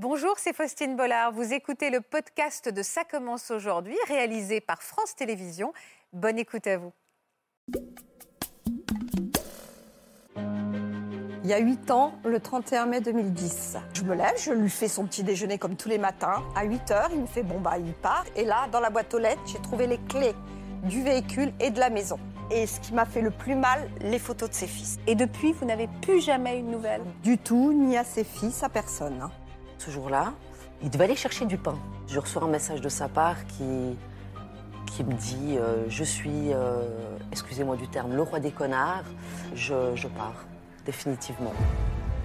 Bonjour, c'est Faustine Bollard. Vous écoutez le podcast de Ça commence aujourd'hui, réalisé par France Télévisions. Bonne écoute à vous. Il y a 8 ans, le 31 mai 2010. Je me lève, je lui fais son petit déjeuner comme tous les matins. À 8 heures, il me fait bon bah il part. Et là, dans la boîte aux lettres, j'ai trouvé les clés du véhicule et de la maison. Et ce qui m'a fait le plus mal, les photos de ses fils. Et depuis, vous n'avez plus jamais une nouvelle Du tout, ni à ses fils, à personne. Ce jour-là, il devait aller chercher du pain. Je reçois un message de sa part qui, qui me dit euh, Je suis, euh, excusez-moi du terme, le roi des connards. Je, je pars, définitivement.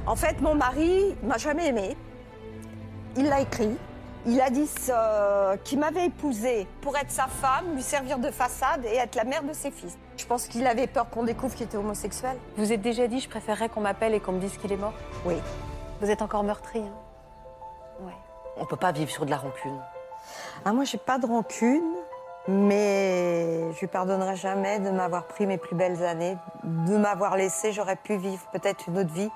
En fait, mon mari m'a jamais aimé. Il l'a écrit. Il a dit ce- qu'il m'avait épousée pour être sa femme, lui servir de façade et être la mère de ses fils. Je pense qu'il avait peur qu'on découvre qu'il était homosexuel. Vous êtes déjà dit, je préférerais qu'on m'appelle et qu'on me dise qu'il est mort Oui. Vous êtes encore meurtri. hein. On ne peut pas vivre sur de la rancune. Ah, moi, j'ai pas de rancune, mais je lui pardonnerai jamais de m'avoir pris mes plus belles années, de m'avoir laissé. J'aurais pu vivre peut-être une autre vie.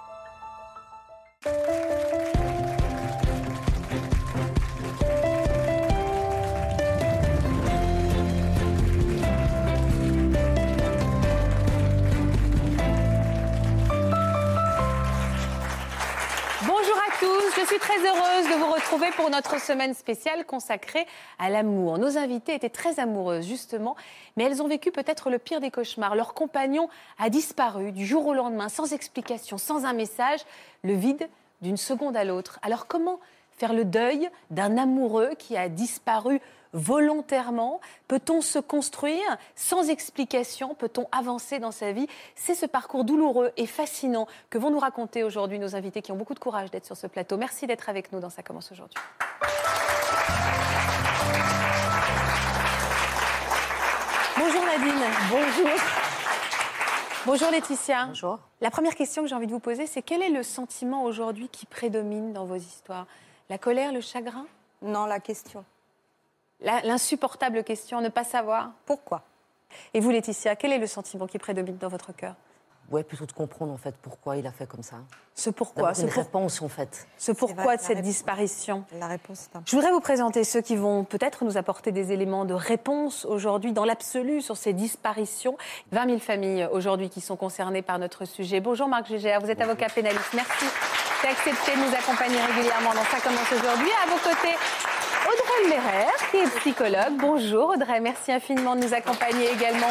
Suis très heureuse de vous retrouver pour notre semaine spéciale consacrée à l'amour. Nos invitées étaient très amoureuses justement, mais elles ont vécu peut-être le pire des cauchemars. Leur compagnon a disparu du jour au lendemain, sans explication, sans un message, le vide d'une seconde à l'autre. Alors comment faire le deuil d'un amoureux qui a disparu volontairement Peut-on se construire sans explication Peut-on avancer dans sa vie? C'est ce parcours douloureux et fascinant que vont nous raconter aujourd'hui nos invités qui ont beaucoup de courage d'être sur ce plateau. Merci d'être avec nous dans Ça commence aujourd'hui. Bonjour Nadine. Bonjour. Bonjour Laetitia. Bonjour. La première question que j'ai envie de vous poser, c'est quel est le sentiment aujourd'hui qui prédomine dans vos histoires? La colère, le chagrin? Non, la question. L'insupportable question, ne pas savoir Pourquoi Et vous Laetitia, quel est le sentiment qui prédomine dans votre cœur? Ouais, plutôt de comprendre en fait pourquoi il a fait comme ça. Ce pourquoi, ce, une pour- réponse en fait. ce pourquoi de cette réponse. disparition? La réponse est Je voudrais vous présenter ceux qui vont peut-être nous apporter des éléments de réponse aujourd'hui, dans l'absolu, sur ces disparitions. 20 000 familles aujourd'hui qui sont concernées par notre sujet. Bonjour Marc Gégère, vous êtes avocat pénaliste. Merci d'accepter de nous accompagner régulièrement dans Ça commence aujourd'hui. À vos côtés, Audrey Lerer, qui est psychologue. Bonjour Audrey, merci infiniment de nous accompagner également.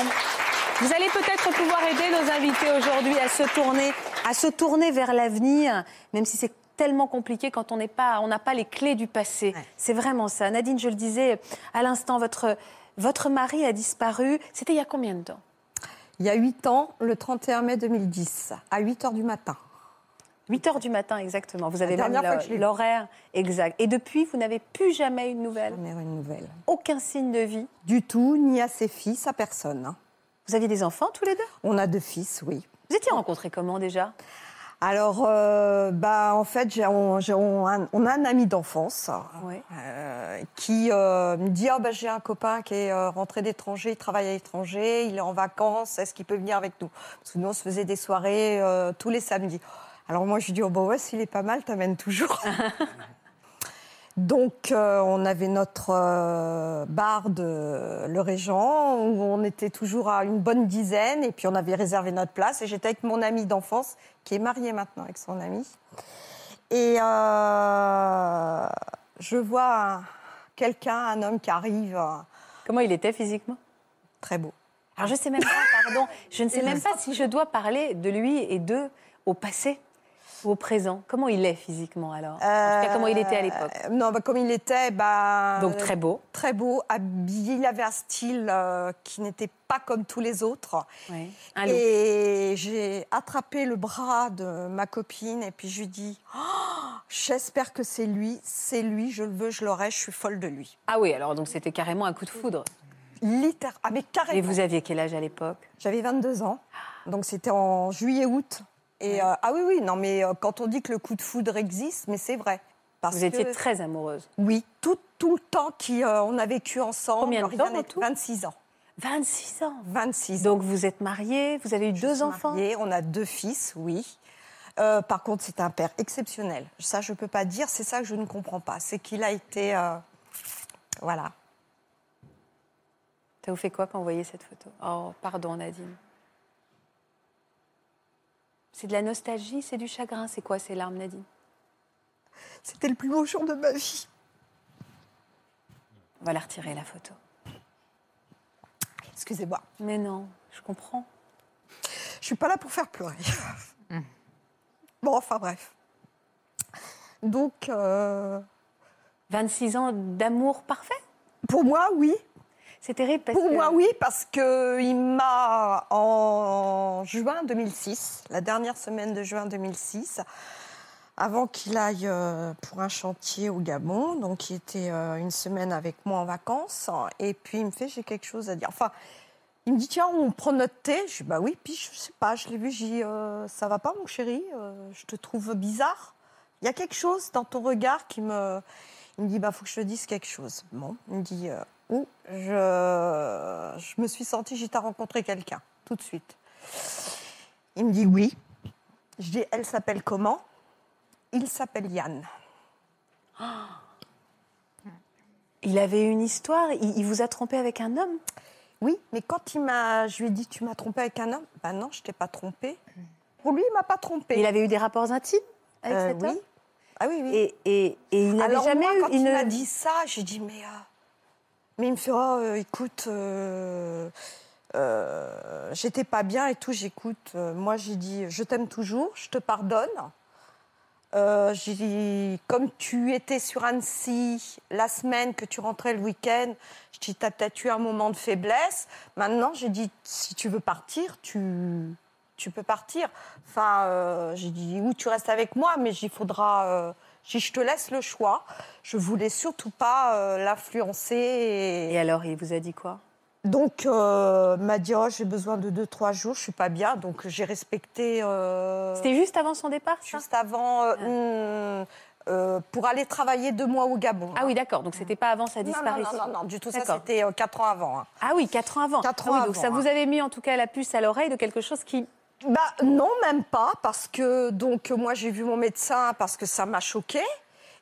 Vous allez peut-être pouvoir aider nos invités aujourd'hui à se tourner, à se tourner vers l'avenir, même si c'est tellement compliqué quand on n'est pas, on n'a pas les clés du passé. Ouais. C'est vraiment ça. Nadine, je le disais à l'instant, votre, votre mari a disparu. C'était il y a combien de temps? Il y a 8 ans, le 31 mai 2010, à 8 heures du matin. 8 heures du matin, exactement. Vous avez La même l'horaire exact. Et depuis, vous n'avez plus jamais une nouvelle, Jamais une nouvelle. aucun signe de vie. Du tout, ni à ses fils, à personne. hein. Vous aviez des enfants tous les deux? On a deux fils, oui. Vous étiez rencontrés comment déjà? Alors, euh, bah, en fait, j'ai- on, j'ai- on a, on a un ami d'enfance euh, qui euh, me dit Ah, bah, J'ai un copain qui est rentré d'étranger, il travaille à l'étranger, il est en vacances, est-ce qu'il peut venir avec nous? Parce que nous, on se faisait des soirées tous les samedis. Alors, moi, je lui dis Oh, bah ouais, s'il est pas mal, t'amènes toujours. Donc, euh, on avait notre euh, bar de Le Régent, où on était toujours à une bonne dizaine, et puis on avait réservé notre place. Et j'étais avec mon ami d'enfance, qui est marié maintenant avec son ami. Et euh, je vois un- quelqu'un, un homme qui arrive, Comment il était physiquement? Très beau. Alors je sais même pas, pardon, je ne sais même pas si je dois parler de lui et d'eux au passé ou au présent. Comment il est physiquement alors? En tout cas, comment il était à l'époque? Euh, Non, bah, comme il était, bah, Donc très beau. très beau, habillé. Il avait un style euh, qui n'était pas comme tous les autres. Look. Et j'ai attrapé le bras de ma copine et puis je lui dis Oh, J'espère que c'est lui, c'est lui, je le veux, je l'aurai, je suis folle de lui. Ah oui, alors donc c'était carrément un coup de foudre. Littér... Ah, mais Et carrément. vous aviez quel âge à l'époque? J'avais 22 ans, donc c'était en juillet-août. Et euh, ah oui, oui, non, mais euh, quand on dit que le coup de foudre existe, mais c'est vrai. Parce Vous étiez que- très amoureuse. Oui, tout, tout le temps qu'on a vécu ensemble. Combien de temps en tout? 26 ans. 26 ans. 26 ans. Donc vous êtes mariée, vous avez eu Je deux suis enfants? mariée, on a deux fils, oui. Euh, par contre, c'est un père exceptionnel. Ça, je ne peux pas dire. C'est ça que je ne comprends pas. C'est qu'il a été. euh, voilà. Ça vous fait quoi quand vous voyez cette photo? Oh, pardon, Nadine. C'est de la nostalgie, c'est du chagrin. C'est quoi ces larmes, Nadine? C'était le plus beau jour de ma vie. On va la retirer, la photo. Excusez-moi. Mais non, je comprends. Je suis pas là pour faire pleurer. Bon, enfin bref. Donc, euh, 26 ans d'amour parfait? pour moi, oui. C'est terrible parce Pour que... moi, oui, parce que il m'a en juin 2006, la dernière semaine de juin 2006, avant qu'il aille euh, pour un chantier au Gabon, donc il était euh, une semaine avec moi en vacances, et puis il me fait j'ai quelque chose à dire. Enfin, il me dit tiens on prend notre thé. Je dis bah oui, puis je sais pas, je l'ai vu, j'ai dit euh, ça va pas mon chéri, Euh, je te trouve bizarre. Il y a quelque chose dans ton regard qui me, il me dit bah faut que je te dise quelque chose. Bon, il me dit euh, où je, je me suis sentie, j'ai rencontré quelqu'un, tout de suite. Il me dit oui. Je dis, elle s'appelle comment? Il s'appelle Yann. Il avait une histoire, il, il vous a trompé avec un homme? Oui, mais quand il m'a, je lui ai dit, tu m'as trompé avec un homme? Ben non, je t'ai pas trompé. Pour lui, il m'a pas trompé. Il avait eu des rapports intimes avec Euh, cet oui. homme? Ah oui, oui. Et, et, et il n'avait jamais moi, eu quand une... il m'a dit ça, j'ai dit mais euh, mais il me fait oh euh, écoute euh, euh, j'étais pas bien et tout j'écoute moi j'ai dit je t'aime toujours je te pardonne j'ai dit comme tu étais sur Annecy la semaine que tu rentrais le week-end je dis t'as peut-être eu un moment de faiblesse maintenant j'ai dit si tu veux partir tu tu peux partir. Enfin, j'ai dit, oui, tu restes avec moi, mais il faudra. J'ai dit, je te laisse le choix. Je voulais surtout pas euh, l'influencer. Et... Et alors, il vous a dit quoi? Donc, euh, m'a dit, oh, j'ai besoin de 2-3 jours, je suis pas bien. Donc, j'ai respecté. euh, C'était juste avant son départ, ça? juste avant. euh, hmm, euh, pour aller travailler deux mois au Gabon. Ah oui, d'accord, donc c'était pas avant sa non, non, disparition. non, non, non, du tout. Ça, c'était 4 ans avant. hein. Ah oui, 4 ans avant. Quatre Ah oui, ans donc avant, ça hein. vous avait mis en tout cas la puce à l'oreille de quelque chose qui... Bah non, même pas, parce que donc moi j'ai vu mon médecin parce que ça m'a choqué.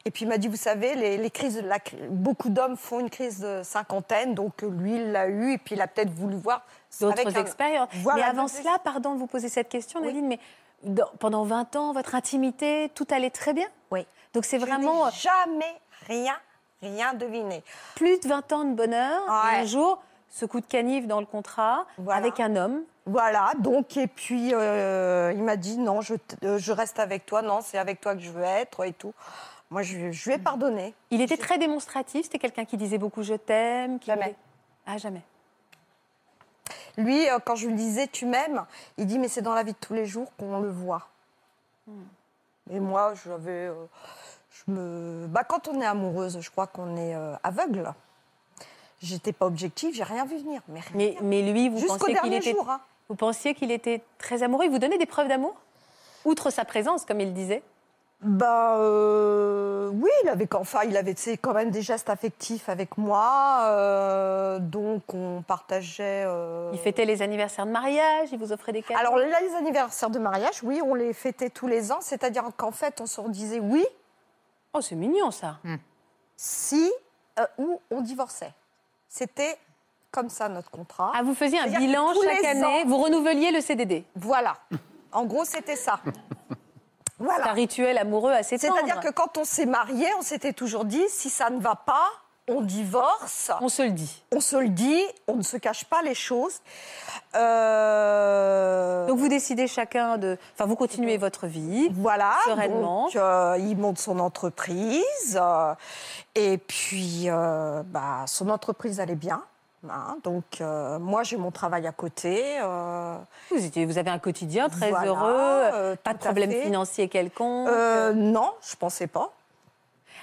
Et puis il m'a dit, vous savez, les, les crises, la beaucoup d'hommes font une crise de cinquantaine, donc lui il l'a eu et puis il a peut-être voulu voir d'autres un- expériences. Voilà, mais avant cela, pardon de vous poser cette question, Oui. Nadine, mais dans- pendant 20 ans, votre intimité, tout allait très bien? Oui. Donc c'est vraiment euh, jamais rien, rien deviné. plus de 20 ans de bonheur, Ouais. un jour, ce coup de canif dans le contrat, Voilà. avec un homme. Voilà, donc, et puis euh, il m'a dit, non, je, euh, je reste avec toi, non, c'est avec toi que je veux être et tout. Moi, je, je lui ai pardonné. Il était très démonstratif, c'était quelqu'un qui disait beaucoup je t'aime. qui Jamais. voulait- Ah, jamais. Lui, euh, quand je lui disais tu m'aimes, il dit mais c'est dans la vie de tous les jours qu'on le voit. Et moi, j'avais, euh, je me, bah, quand on est amoureuse, je crois qu'on est euh, aveugle. J'étais pas objective, j'ai rien vu venir, mais rien. Mais, mais lui, vous Jusqu'au pensiez qu'il était, jour. hein. Vous pensiez qu'il était très amoureux. Il vous donnait des preuves d'amour Outre sa présence, comme il disait? Bah euh, oui, il avait, enfin, il avait quand même des gestes affectifs avec moi, euh, donc on partageait. euh, Il fêtait les anniversaires de mariage, il vous offrait des cadeaux. Alors là, les anniversaires de mariage, oui, on les fêtait tous les ans, c'est-à-dire qu'en fait, on se disait oui Oh, c'est mignon ça. si euh, ou on divorçait. C'était comme ça notre contrat. Ah, vous faisiez un bilan chaque année, ans- vous renouveliez le CDD. Voilà. En gros, c'était ça. C'est un Voilà. rituel amoureux assez tendre. C'est-à-dire que quand on s'est marié, on s'était toujours dit si ça ne va pas, on divorce. On se le dit. On se le dit, on ne se cache pas les choses. Euh, Donc vous décidez chacun de... Enfin, vous continuez votre vie. Voilà, Sereinement. donc euh, il monte son entreprise euh, et puis euh, bah, son entreprise allait bien. Hein. donc euh, moi j'ai mon travail à côté. euh, Vous, étiez, vous avez un quotidien très Voilà, heureux, euh, pas de problème financier quelconque. non, je pensais pas.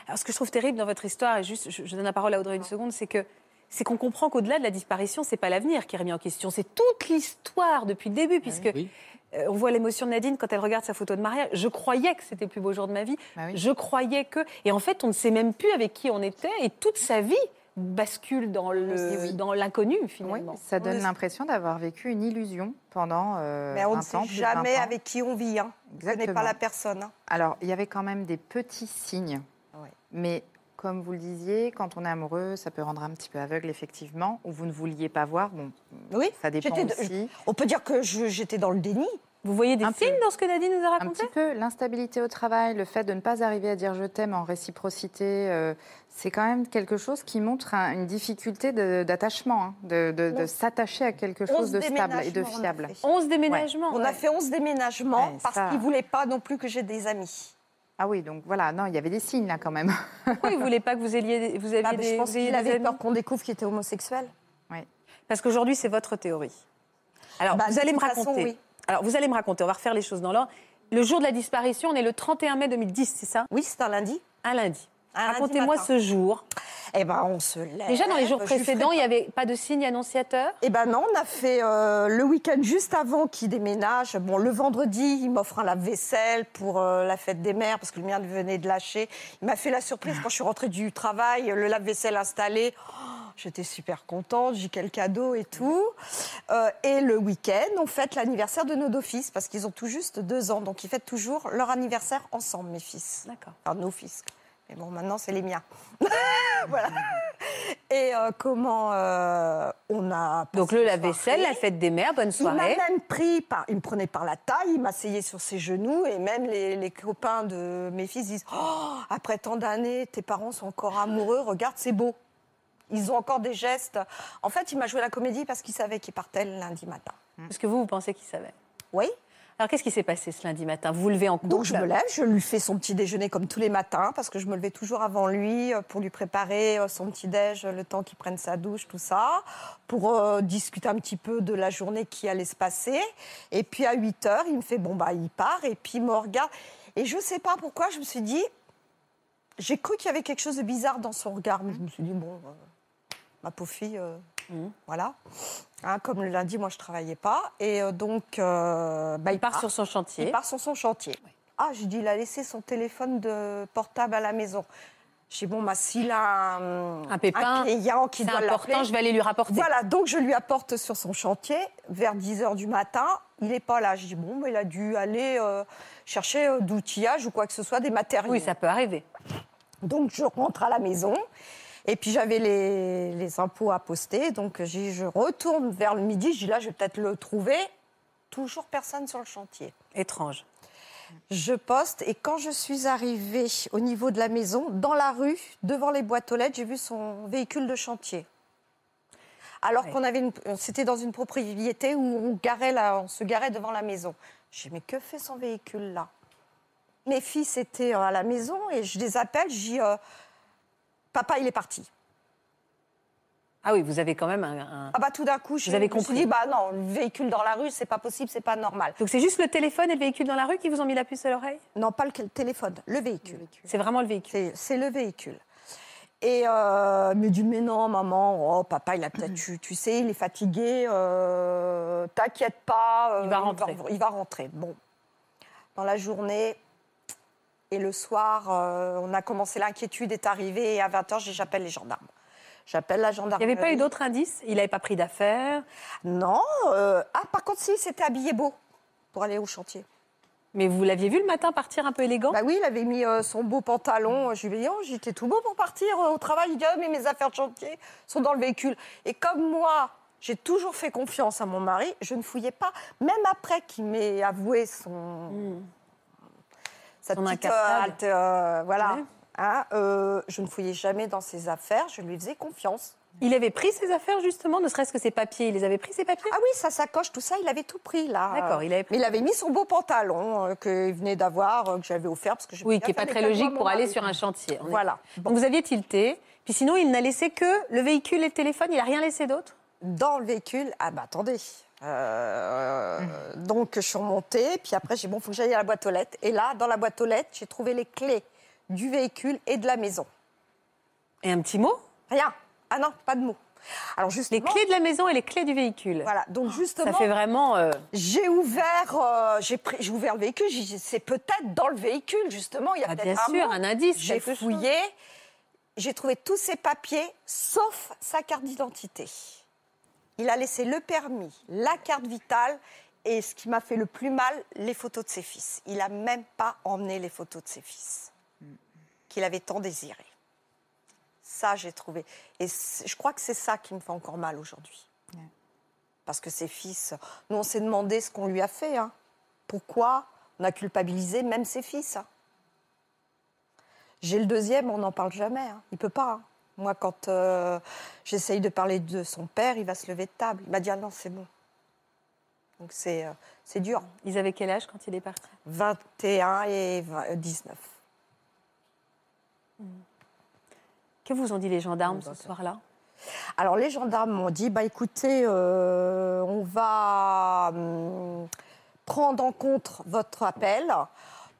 Alors, ce que je trouve terrible dans votre histoire, et juste, je, je donne la parole à Audrey une seconde, c'est que c'est qu'on comprend qu'au-delà de la disparition, c'est pas l'avenir qui est remis en question, c'est toute l'histoire depuis le début, puisque Oui. euh, on voit l'émotion de Nadine quand elle regarde sa photo de mariage. Je croyais que c'était le plus beau jour de ma vie. Bah oui. Je croyais que, et en fait, on ne sait même plus avec qui on était, et toute sa vie bascule dans le- Oui. dans l'inconnu Oui, finalement. ça On donne l'impression d'avoir vécu une illusion pendant euh, Mais on 20 ne sait jamais 20 ans. avec qui on vit. Hein. On ne connaît pas la personne. hein. Alors, il y avait quand même des petits signes. Mais comme vous le disiez, quand on est amoureux, ça peut rendre un petit peu aveugle, effectivement, ou vous ne vouliez pas voir. Bon, Oui, ça dépend aussi. On peut dire que j'étais dans le déni. Vous voyez des Un signes peu. dans ce que Nadine nous a Un raconté petit peu l'instabilité au travail, le fait de ne pas arriver à dire je t'aime en réciprocité, euh, c'est quand même quelque chose qui montre un- une difficulté de- d'attachement, hein, de, de- de On- s'attacher à quelque 11 chose de stable et de déménagements, on a fiable. fait. 11 déménagements. On a fait 11 déménagements Ouais, parce ça- qu'ils ne voulaient pas non plus que j'ai des amis. Ah oui, donc voilà, non, il y avait des signes là quand même. Pourquoi ils ne voulaient pas que vous, ayez, vous aviez Ah, mais des, je pense qu'il des avait amis peur qu'on découvre qu'il était homosexuel. Parce qu'aujourd'hui, c'est votre théorie. Alors, Bah, vous allez me toute façon, raconter. oui. Alors, vous allez me raconter. On va refaire les choses dans l'ordre. Le jour de la disparition, on est le 31 mai 2010, c'est ça? Oui, c'est un lundi. Un lundi. Un lundi Racontez-moi ce jour. Eh ben, on se lève. Déjà, dans les jours précédents, il n'y avait pas de signe annonciateur? Eh ben non, on a fait euh, le week-end juste avant qu'il déménage. Bon, le vendredi, il m'offre un lave-vaisselle pour euh, la fête des mères parce que le mien venait de lâcher. Il m'a fait la surprise quand je suis rentrée du travail, le lave-vaisselle installé. Oh, J'étais super contente, j'ai quel cadeau et tout. Euh, et le week-end, on fête l'anniversaire de nos deux fils parce qu'ils ont tout juste deux ans. Donc ils fêtent toujours leur anniversaire ensemble, mes fils. D'accord. Enfin, nos fils. Mais bon, maintenant, c'est les miens. voilà. Et euh, comment euh, on a. Donc, le lave-vaisselle, soirée. la fête des mères, bonne Il m'a soirée. même pris, par, il me prenait par la taille, il m'asseyait sur ses genoux et même les, les copains de mes fils disent oh, après tant d'années, tes parents sont encore amoureux, regarde, c'est beau. Ils ont encore des gestes. En fait, il m'a joué la comédie parce qu'il savait qu'il partait le lundi matin. Parce que vous, vous pensez qu'il savait? Oui. Alors, qu'est-ce qui s'est passé ce lundi matin? Vous vous levez en couple Donc je me lève, je lui fais son petit déjeuner comme tous les matins parce que je me levais toujours avant lui euh, pour lui préparer euh, son petit déj, le temps qu'il prenne sa douche, tout ça, pour euh, discuter un petit peu de la journée qui allait se passer. Et puis à 8 heures, il me fait bon bah il part et puis il me regarde et je sais pas pourquoi je me suis dit j'ai cru qu'il y avait quelque chose de bizarre dans son regard, mais je me suis dit bon euh, ma pauvre fille, euh, Mhm. voilà. Hein, comme le lundi, moi je travaillais pas et euh, donc euh, bah, Il part sur son chantier. il part sur son chantier. Ah, j'ai dit, il a laissé son téléphone de portable à la maison. J'ai dit, bon, bah, s'il a un, Un pépin, client qui doit important, je vais aller lui rapporter. Voilà, donc je lui apporte sur son chantier vers 10 h du matin. Il n'est pas là. Je dis, bon, bah, il a dû aller euh, chercher euh, d'outillage ou quoi que ce soit, des matériaux. Oui, ça peut arriver. Donc je rentre à la maison. Et puis j'avais les, les impôts à poster. Donc je retourne vers le midi. Je dis, là, je vais peut-être le trouver. Toujours personne sur le chantier. Étrange. Je poste et quand je suis arrivée au niveau de la maison, dans la rue, devant les boîtes aux lettres, j'ai vu son véhicule de chantier. Alors Ouais. qu'on avait, c'était dans une propriété où on, garait la- on se garait devant la maison. J'ai mais que fait son véhicule là? Mes fils étaient euh, à la maison et je les appelle, je dis, euh, papa, il est parti. Ah oui, vous avez quand même un. un- Ah bah tout d'un coup, je, Vous avez je me suis compris. dit, bah non, le véhicule dans la rue, c'est pas possible, c'est pas normal. Donc c'est juste le téléphone et le véhicule dans la rue qui vous ont mis la puce à l'oreille? Non, pas le téléphone, le véhicule. C'est vraiment le véhicule. C'est- le véhicule. Et euh, me dit mais non maman, oh papa il a peut-être tu, tu sais il est fatigué, euh, t'inquiète pas, euh, Il va rentrer. Il va, rentrer. Bon, dans la journée et le soir, euh, on a commencé l'inquiétude est arrivée et à 20 h j'appelle les gendarmes. J'appelle la Il gendarmerie. n'y avait pas eu d'autres indices? Il n'avait pas pris d'affaires? Non. euh, ah par contre si, il s'était habillé beau pour aller au chantier. Mais vous l'aviez vu le matin partir un peu élégant? Bah oui, il avait mis euh, son beau pantalon. Je lui ai dit, oh, j'étais tout beau pour partir au travail. Il dit, ah, mais mes affaires de chantier sont dans le véhicule. Et comme moi, j'ai toujours fait confiance à mon mari, je ne fouillais pas. Même après qu'il m'ait avoué son. Sa Son petite, halte, euh, voilà. Ouais. Hein, euh, je ne fouillais jamais dans ses affaires. Je lui faisais confiance. Il avait pris ses affaires justement, ne serait-ce que ses papiers. Il les avait pris ses papiers? Ah oui, sa sacoche, tout ça, il avait tout pris là. D'accord, il avait pris. Mais il avait mis son beau pantalon euh, qu'il venait d'avoir, euh, que j'avais offert parce que j'ai Oui, qui n'est pas très logique pour aller sur un chantier. On est- Voilà. Donc vous aviez tilté. Puis sinon, il n'a laissé que le véhicule et le téléphone. Il n'a rien laissé d'autre? Dans le véhicule. Ah bah attendez. Euh, Donc je suis remontée, puis après j'ai dit, bon, faut que j'aille à la boîte aux lettres. Et là, dans la boîte aux lettres, j'ai trouvé les clés du véhicule et de la maison. Et un petit mot? Rien. Ah non, pas de mots. Alors Les clés de la maison et les clés du véhicule. voilà. Donc Ça justement, fait vraiment. euh, j'ai ouvert, euh, j'ai ouvert le véhicule. C'est peut-être dans le véhicule justement. Il y a ah, peut-être bien un sûr, mot. un indice. J'ai fouillé. J'ai trouvé tous ses papiers, sauf sa carte d'identité. Il a laissé le permis, la carte vitale et ce qui m'a fait le plus mal, les photos de ses fils. Il n'a même pas emmené les photos de ses fils qu'il avait tant désiré. Ça, j'ai trouvé. Et je crois que c'est ça qui me fait encore mal aujourd'hui. Parce que ses fils, nous, on s'est demandé ce qu'on lui a fait. hein. Pourquoi on a culpabilisé même ses fils hein. J'ai le deuxième, on n'en parle jamais. hein. Il peut pas. Moi, quand euh, j'essaye de parler de son père, il va se lever de table. Il m'a dit ah non, c'est bon. Donc c'est euh, dur. Ils avaient quel âge quand il est parti? 21 et 20 euh, 19. Que vous ont dit les gendarmes Oui, ce soir-là? Alors les gendarmes m'ont dit bah écoutez, euh, on va hum, prendre en compte votre appel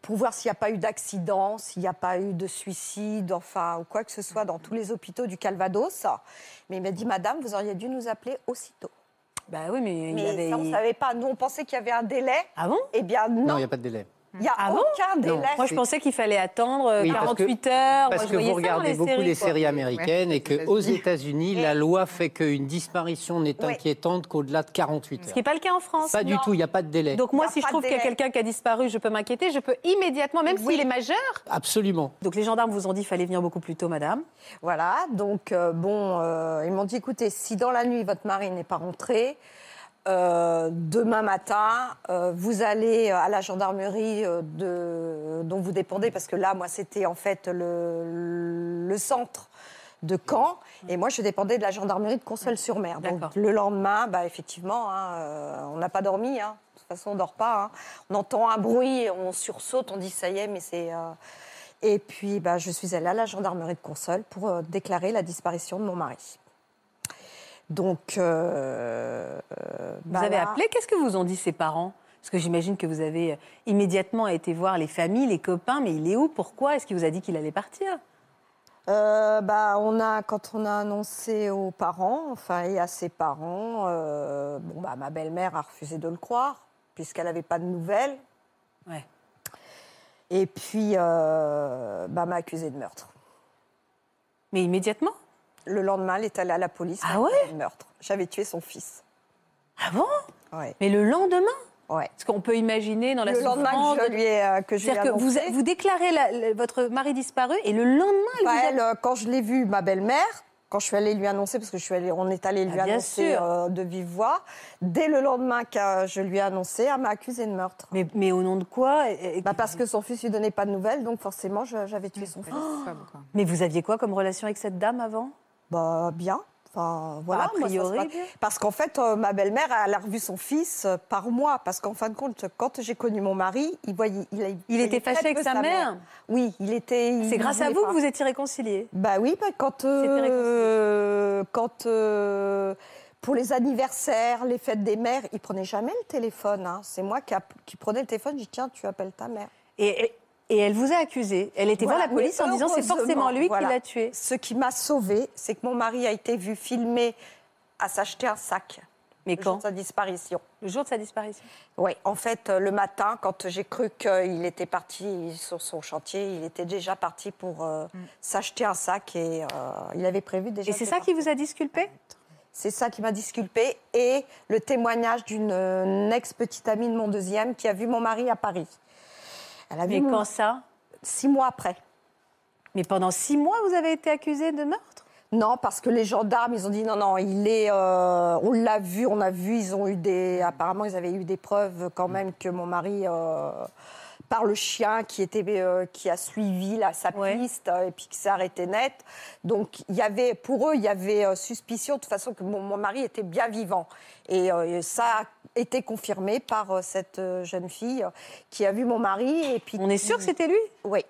pour voir s'il n'y a pas eu d'accident, s'il n'y a pas eu de suicide, enfin ou quoi que ce soit dans tous les hôpitaux du Calvados. Mais il m'a dit madame, vous auriez dû nous appeler aussitôt. Bah oui, mais, il Mais avait. ça on ne savait pas. Nous on pensait qu'il y avait un délai. Ah bon? Eh bien Non, non, il n'y a pas de délai. Il n'y a Ah bon aucun délai. Moi, je pensais qu'il fallait attendre euh, Oui, parce que- 48 heures. Parce Moi, je que vous regardez les beaucoup séries, les séries américaines Ouais, et que aux aux États-Unis, la loi fait qu'une disparition n'est inquiétante qu'au-delà de 48 Ce heures. qui n'est pas le cas en France. Pas du tout, il n'y a pas de délai. Donc moi, si je trouve qu'il y a quelqu'un qui a disparu, je peux m'inquiéter, je peux immédiatement, même Oui. s'il est majeur. Absolument. Donc les gendarmes vous ont dit qu'il fallait venir beaucoup plus tôt, madame. Voilà, donc euh, bon, euh, ils m'ont dit écoutez, si dans la nuit votre mari n'est pas rentré, euh, demain matin, euh, vous allez à la gendarmerie euh, de, dont vous dépendez, parce que là, moi, c'était en fait le, le centre de Caen, et moi, je dépendais de la gendarmerie de Conseul-sur-Mer. D'accord. Donc le lendemain, bah, effectivement, hein, euh, on n'a pas dormi. hein. De toute façon, on ne dort pas. hein. On entend un bruit, on sursaute, on dit ça y est, mais c'est. euh, Et puis, bah, je suis allée à la gendarmerie de Console pour euh, déclarer la disparition de mon mari. Donc, euh, euh, Vous avez là- appelé, qu'est-ce que vous ont dit ses parents? Parce que j'imagine que vous avez euh, immédiatement été voir les familles, les copains, mais il est où? Pourquoi? Est-ce qu'il vous a dit qu'il allait partir? Euh, bah, on a, quand on a annoncé aux parents, enfin, et à ses parents, euh, bon, bah, ma belle-mère a refusé de le croire, puisqu'elle n'avait pas de nouvelles. Ouais. Et puis, bah, m'a accusé de meurtre. Mais immédiatement? Le lendemain, elle est allée à la police. Ah ouais de meurtre. J'avais tué son fils. Ah bon Ouais. Mais le lendemain ouais. Parce qu'on peut imaginer dans la Le lendemain que je lui ai, euh, que je lui ai C'est-à-dire que vous, annoncé, vous déclarez la- la- votre mari disparu et le lendemain, il Bah, vous a- elle, euh, quand je l'ai vue, ma belle-mère, quand je suis allée lui annoncer, parce que je suis allée, on est allé lui Ah, bien annoncer euh, de vive voix, dès le lendemain que je lui ai annoncé, elle m'a accusé de meurtre. Mais, mais au nom de quoi Et- Bah, parce que son fils lui donnait pas de nouvelles, donc forcément j'avais tué son fils. Mais vous aviez quoi comme relation avec cette dame avant? Bah bien. Enfin voilà. a ça se priori, bien. Parce qu'en fait, euh, ma belle-mère, elle a revu son fils euh, par mois. Parce qu'en fin de compte, quand j'ai connu mon mari, il voyait, il, a- Il était fâché avec sa mère Oui, il était. C'est grâce à vous pas. que vous étiez réconciliés Bah oui, bah, quand, euh, quand pour les anniversaires, les fêtes des mères, il prenait jamais le téléphone. hein. C'est moi qui, qui prenais le téléphone. Je dis tiens, tu appelles ta mère. et, et- et elle vous a accusé. Elle était Voilà, voir la police en disant c'est forcément lui voilà. qui l'a tué. Ce qui m'a sauvée, c'est que mon mari a été vu filmer à s'acheter un sac. Mais le jour quand de sa disparition. Le jour de sa disparition. Oui, en fait, euh, le matin, quand j'ai cru qu'il était parti sur son chantier, il était déjà parti pour euh, s'acheter un sac et euh, il avait prévu déjà. Et c'est ça qui vous a disculpé? C'est ça qui m'a disculpée. Et le témoignage d'une ex-petite amie de mon deuxième qui a vu mon mari à Paris. Elle a Mais quand ça six mois après. Mais pendant six mois, vous avez été accusé de meurtre? Non, parce que les gendarmes, ils ont dit non, non, il est. euh, on l'a vu, on a vu, ils ont eu des. Apparemment, ils avaient eu des preuves quand même que mon mari. euh, par le chien qui, était, euh, qui a suivi là, sa Ouais. piste et puis qui s'est arrêté net. Donc, il y avait, pour eux, il y avait suspicion de toute façon que mon, mon mari était bien vivant. Et ça été confirmé par euh, cette euh, jeune fille euh, qui a vu mon mari. Et puis On est sûr que c'était lui? Oui.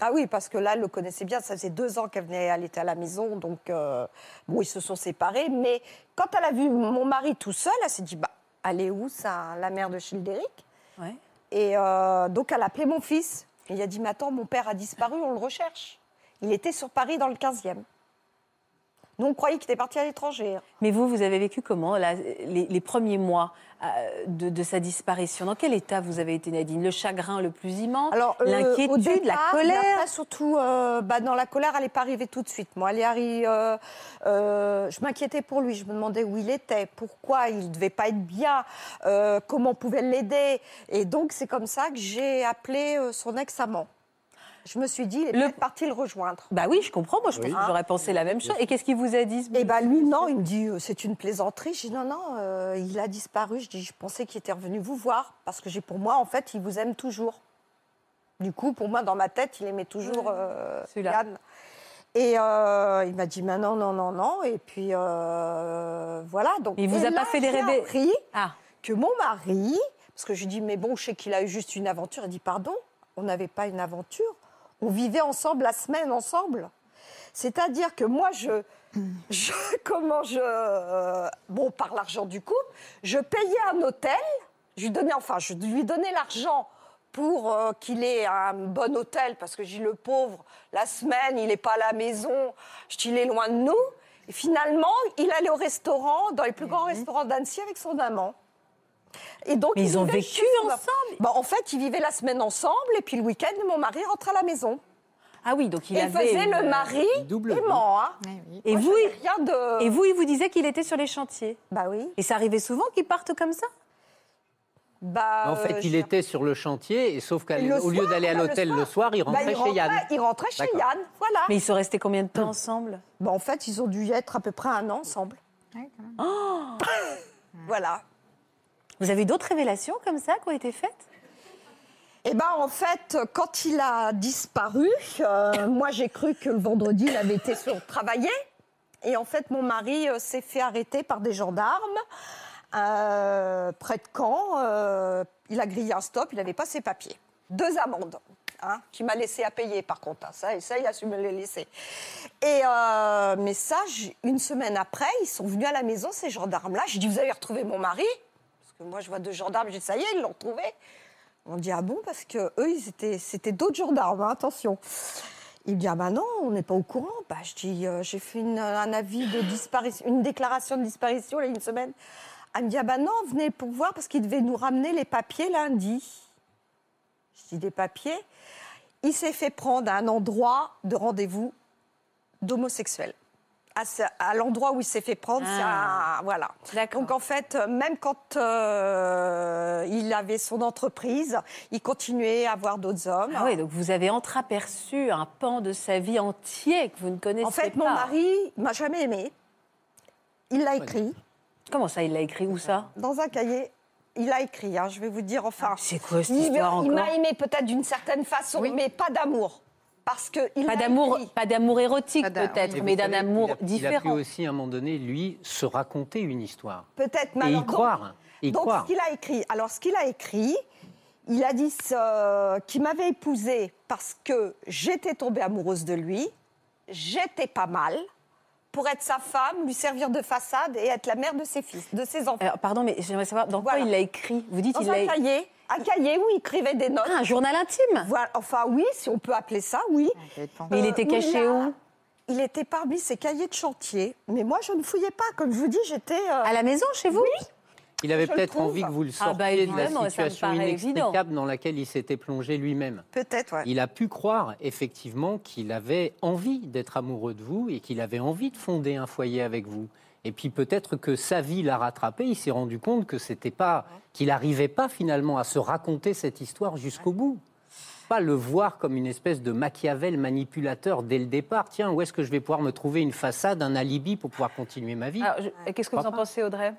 Ah oui, parce que là, elle le connaissait bien. Ça faisait deux ans qu'elle venait, elle était à la maison, donc euh, bon, ils se sont séparés. Mais quand elle a vu mon mari tout seul, elle s'est dit, bah, elle est où, ça, la mère de Childéric? Ouais. Et euh, donc, elle a appelé mon fils. Il a dit, mais attends, mon père a disparu, on le recherche. Il était sur Paris dans le 15e. Nous, on croyait qu'il était parti à l'étranger. hein. Mais vous, vous avez vécu comment là, les, les premiers mois euh, de, de sa disparition? Dans quel état vous avez été, Nadine? Le chagrin le plus immense? Alors, euh, L'inquiétude, la colère? après, surtout, euh, bah, dans la colère, elle n'est pas arrivée tout de suite. Moi, elle est arrivée, euh, je m'inquiétais pour lui. Je me demandais où il était, pourquoi il ne devait pas être bien, comment on pouvait l'aider. Et donc, c'est comme ça que j'ai appelé son ex-amant. Je me suis dit, il est Le- parti le rejoindre. Bah oui, je comprends. Moi, je pense que j'aurais pensé la même chose. Et qu'est-ce qu'il vous a dit Et ben lui, non, il me dit, euh, c'est une plaisanterie. Je dis, non, non, euh, il a disparu. Je dis, je pensais qu'il était revenu vous voir. Parce que j'ai pour moi, en fait, il vous aime toujours. Du coup, pour moi, dans ma tête, il aimait toujours euh, Celui-là. Yann. Et euh, il m'a dit, mais non, non, non, non. Et puis, euh, voilà. Donc, il vous a pas là, fait des j'ai rêves- appris Ah, que mon mari, parce que je lui dis, mais bon, je sais qu'il a eu juste une aventure. Il dit, pardon, on n'avait pas une aventure. On vivait ensemble la semaine ensemble. C'est-à-dire que moi, je, je comment je, euh, bon, par l'argent du couple, je payais un hôtel. Je lui donnais, enfin, je lui donnais l'argent pour euh, qu'il ait un bon hôtel, parce que j'ai le pauvre, la semaine, il n'est pas à la maison, il est loin de nous. Et finalement, il allait au restaurant, dans les plus grands restaurants d'Annecy avec son amant. Et donc, Mais ils ont vécu ensemble Bah, En fait, ils vivaient la semaine ensemble, et puis le week-end, mon mari rentre à la maison. ah oui, donc il Il avait. faisait le mari double aimant. Hein. Oui, oui. Et Moi, vous, j'avais rien de... et vous, il vous disait qu'il était sur les chantiers. Bah oui. Et ça arrivait souvent qu'il parte comme ça? Bah, En fait, euh, il était sur le chantier et sauf qu'au lieu d'aller à le l'hôtel le soir, il Bah, rentrait il chez Yann. rentrait- Il rentrait chez. Yann, voilà. Mais ils sont restés combien de temps ensemble? Bah, en fait, ils ont dû y être à peu près un an ensemble. Ouais, quand même. Voilà. Vous avez d'autres révélations comme ça qui ont été faites? Et ben en fait, quand il a disparu, euh, moi j'ai cru que le vendredi il avait été sur travailler. Et en fait, mon mari euh, s'est fait arrêter par des gendarmes euh, près de Caen. Il a grillé un stop, il n'avait pas ses papiers. Deux amendes. Hein, qui m'a laissé à payer par contre. hein. Ça, il a su me les laisser. Et mais ça, une semaine après, ils sont venus à la maison, ces gendarmes-là. J'ai dit, vous avez retrouvé mon mari? Que moi, je vois deux gendarmes, j'ai dit, ça y est, ils l'ont retrouvé. On dit, ah bon Parce que eux, ils c'était d'autres gendarmes, hein, attention. Il me dit, ah ben non, on n'est pas au courant. Bah, je dis, euh, j'ai fait une- un avis de disparition, une déclaration de disparition, là, une semaine. Elle me dit, ah ben non, venez pour voir, parce qu'il devait nous ramener les papiers lundi. Je dis, des papiers? Il s'est fait prendre à un endroit de rendez-vous d'homosexuels. À, l'endroit où il s'est fait prendre, Ah. voilà. Donc en fait, euh, même quand euh, il avait son entreprise, il continuait à voir d'autres hommes. Ah oui, donc vous avez entreaperçu un pan de sa vie entier que vous ne connaissiez en fait, pas. mon mari m'a jamais aimé. Il l'a écrit Comment ça, il l'a écrit où ça? Dans un cahier. Il a écrit, hein, je vais vous dire, enfin. C'est quoi cette il histoire il m'a aimé peut-être d'une certaine façon, Oui. mais pas d'amour. Parce que il Pas d'amour, écrit. pas d'amour érotique peut-être, mais d'un amour il a- Il a différent. pu aussi, à un moment donné, lui, se raconter une histoire. Peut-être, mais Et y donc- croire. Y Donc, croire. ce qu'il a écrit, alors ce qu'il a écrit, il a dit qu'il m'avait épousée parce que j'étais tombée amoureuse de lui, j'étais pas mal pour être sa femme, lui servir de façade et être la mère de ses fils, de ses enfants. Alors, pardon, mais j'aimerais savoir dans Voilà. quoi il l'a écrit. Vous dites Dans il un l'a cahier, un cahier où il écrivait des notes. Ah, un journal intime. Voilà, enfin oui, si on peut appeler ça, oui. Pensée. Mais il était Euh, caché où Il était parmi ses cahiers de chantier, mais moi je ne fouillais pas, comme je vous dis, j'étais. euh, À la maison, chez vous Il avait peut-être envie que vous le Ah bah, sortiez de la situation paraît inextricable dans laquelle il s'était plongé lui-même. Peut-être, ouais. Il a pu croire effectivement qu'il avait envie d'être amoureux de vous et qu'il avait envie de fonder un foyer avec vous. Et puis peut-être que sa vie l'a rattrapé. Il s'est rendu compte que c'était pas, qu'il n'arrivait pas finalement à se raconter cette histoire jusqu'au bout. Pas le voir comme une espèce de Machiavel manipulateur dès le départ. Tiens, où est-ce que je vais pouvoir me trouver une façade, un alibi pour pouvoir continuer ma vie? Qu'est-ce que vous en pensez, Audrey?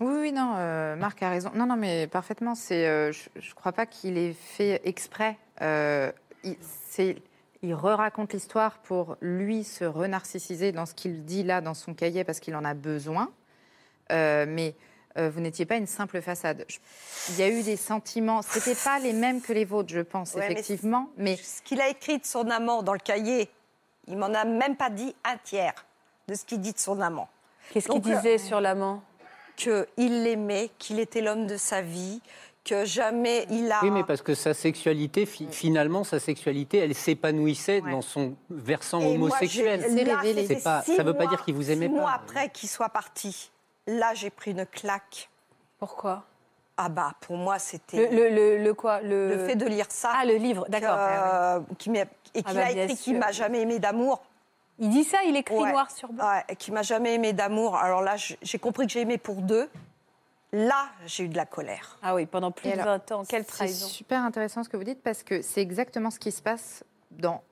Oui, oui, non, euh, Marc a raison. Non, non, mais parfaitement. C'est, euh, je ne crois pas qu'il ait fait exprès. Euh, il, c'est- il re-raconte l'histoire pour lui se renarcissiser dans ce qu'il dit là dans son cahier parce qu'il en a besoin. Euh, mais euh, vous n'étiez pas une simple façade. Je- il y a eu des sentiments. C'était pas les mêmes que les vôtres, je pense, Ouais, effectivement. Mais, Ce qu'il a écrit de son amant dans le cahier, il m'en a même pas dit un tiers de ce qu'il dit de son amant. Qu'est-ce qu'il Donc, euh, disait sur l'amant? Qu'il l'aimait, qu'il était l'homme de sa vie, que jamais il a. Oui, mais parce que sa sexualité, fi- finalement, sa sexualité, elle s'épanouissait Ouais. dans son versant Et moi, homosexuel. là, révélé. pas- six ça veut pas dire qu'il vous aimait six pas. mois après qu'il soit parti, là, j'ai pris une claque. Pourquoi? Ah bah, pour moi, c'était le, le, le, le quoi? Le... le fait de lire ça. Ah, le livre, d'accord. euh, qui et Ah qu'il bah, a écrit qu'il sûr. m'a jamais aimé d'amour. Il dit ça, il écrit Ouais. noir sur blanc. Ouais, qui m'a jamais aimé d'amour. Alors là, j'ai compris que j'ai aimé pour deux. Là, j'ai eu de la colère. Ah oui, pendant plus de alors, 20 ans. Quelle C'est trahison. super intéressant ce que vous dites parce que c'est exactement ce qui se passe dans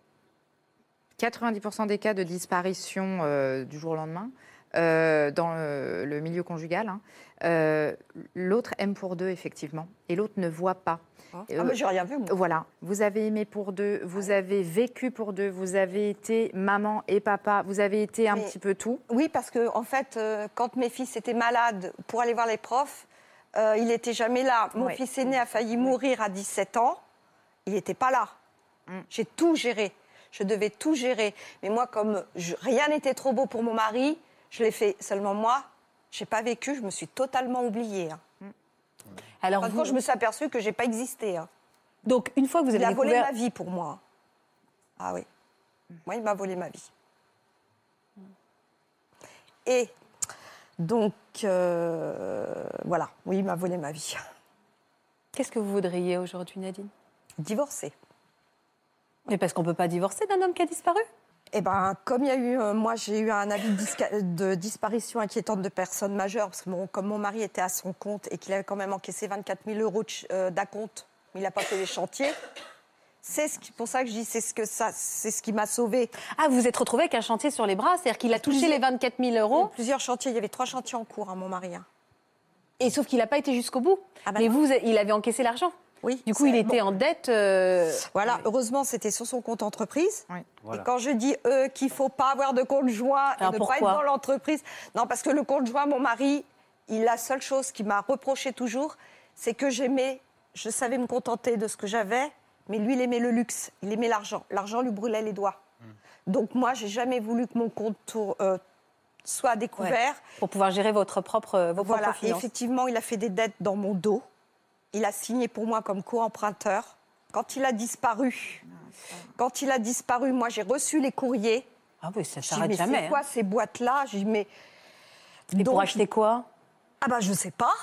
90% des cas de disparition euh, du jour au lendemain euh, dans le, le milieu conjugal. hein. Euh, l'autre aime pour deux, effectivement, et l'autre ne voit pas. Ah, Euh, mais j'ai rien vu, moi. Voilà, vous avez aimé pour deux, vous avez vécu pour deux, vous avez été maman et papa, vous avez été un Mais- petit peu tout. Oui, parce que en fait, euh, quand mes fils étaient malades pour aller voir les profs, euh, il n'était jamais là. Mon fils aîné a failli mourir à 17 ans. Il n'était pas là. Mm. J'ai tout géré. Je devais tout gérer. Mais moi, comme je- rien n'était trop beau pour mon mari, je l'ai fait seulement moi. J'ai pas vécu. Je me suis totalement oubliée. hein. Alors, Par vous- contre, je me suis aperçue que j'ai pas existé. hein. donc, une fois que vous Il avez a volé ma vie pour moi. Ah oui. Moi, il m'a volé ma vie. Et donc, euh, voilà. Oui, il m'a volé ma vie. Qu'est-ce que vous voudriez aujourd'hui, Nadine? Divorcé. Mais parce qu'on ne peut pas divorcer d'un homme qui a disparu? Eh ben, comme il y a eu, euh, moi, j'ai eu un avis de, disparition inquiétante de personnes majeures, parce que mon- comme mon mari était à son compte et qu'il avait quand même encaissé 24 000 euros euh, d'acompte, mais il n'a pas fait les chantiers. C'est ce qui- pour ça que je dis, c'est ce que ça, c'est ce qui m'a sauvée. Ah, vous vous êtes retrouvé avec un chantier sur les bras, c'est-à-dire qu'il a touché Plusieurs- les 24 000 euros, Plusieurs chantiers, il y avait trois chantiers en cours à mon mari. hein. et sauf qu'il n'a pas été jusqu'au bout. Ah bah Mais non. vous, il avait encaissé l'argent. Oui. Du coup, il était bon. en dette. euh, Voilà, heureusement, c'était sur son compte entreprise. Voilà. Et quand je dis eux qu'il faut pas avoir de compte joint Alors et ne pas être dans l'entreprise, non, parce que le compte joint, mon mari, il la seule chose qu'il m'a reproché toujours, c'est que j'aimais, je savais me contenter de ce que j'avais, mais lui, il aimait le luxe, il aimait l'argent. L'argent lui brûlait les doigts. Donc moi, j'ai jamais voulu que mon compte tour- euh, soit découvert. pour pouvoir gérer votre propre, vos Voilà, propres et finances. effectivement, il a fait des dettes dans mon dos. Il a signé pour moi comme co-emprunteur. Quand il a disparu, quand il a disparu, moi j'ai reçu les courriers. Ah oui, ça s'arrête mais jamais. c'est quoi hein. ces boîtes-là? J'ai dit, mais. Et pour acheter quoi? Ah bah je sais pas.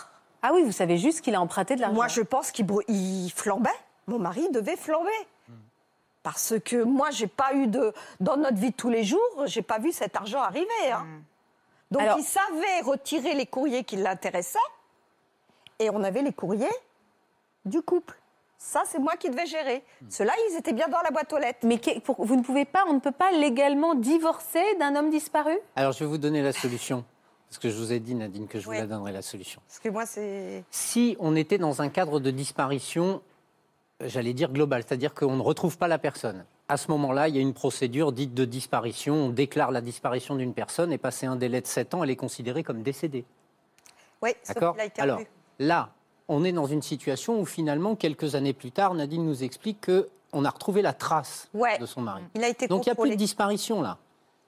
Ah oui, vous savez juste qu'il a emprunté de l'argent. Moi je pense qu'il il flambait. Mon mari devait flamber. Parce que moi j'ai pas eu de. Dans notre vie de tous les jours, j'ai pas vu cet argent arriver. hein. Donc Alors- il savait retirer les courriers qui l'intéressaient. Et on avait les courriers du couple. Ça, c'est moi qui devais gérer. Ceux-là, ils étaient bien dans la boîte aux lettres. Mais vous ne pouvez pas, on ne peut pas légalement divorcer d'un homme disparu? Alors, je vais vous donner la solution. Parce que je vous ai dit, Nadine, que je Oui. vous la donnerai la solution. Parce que moi, c'est. Si on était dans un cadre de disparition, j'allais dire global, c'est-à-dire qu'on ne retrouve pas la personne. À ce moment-là, il y a une procédure dite de disparition. On déclare la disparition d'une personne et passé un délai de 7 ans, elle est considérée comme décédée. Oui, sauf D'accord qu'il a été Alors, là, on est dans une situation où finalement, quelques années plus tard, Nadine nous explique qu'on a retrouvé la trace Ouais. de son mari. Il a été Donc il n'y a plus de disparition là.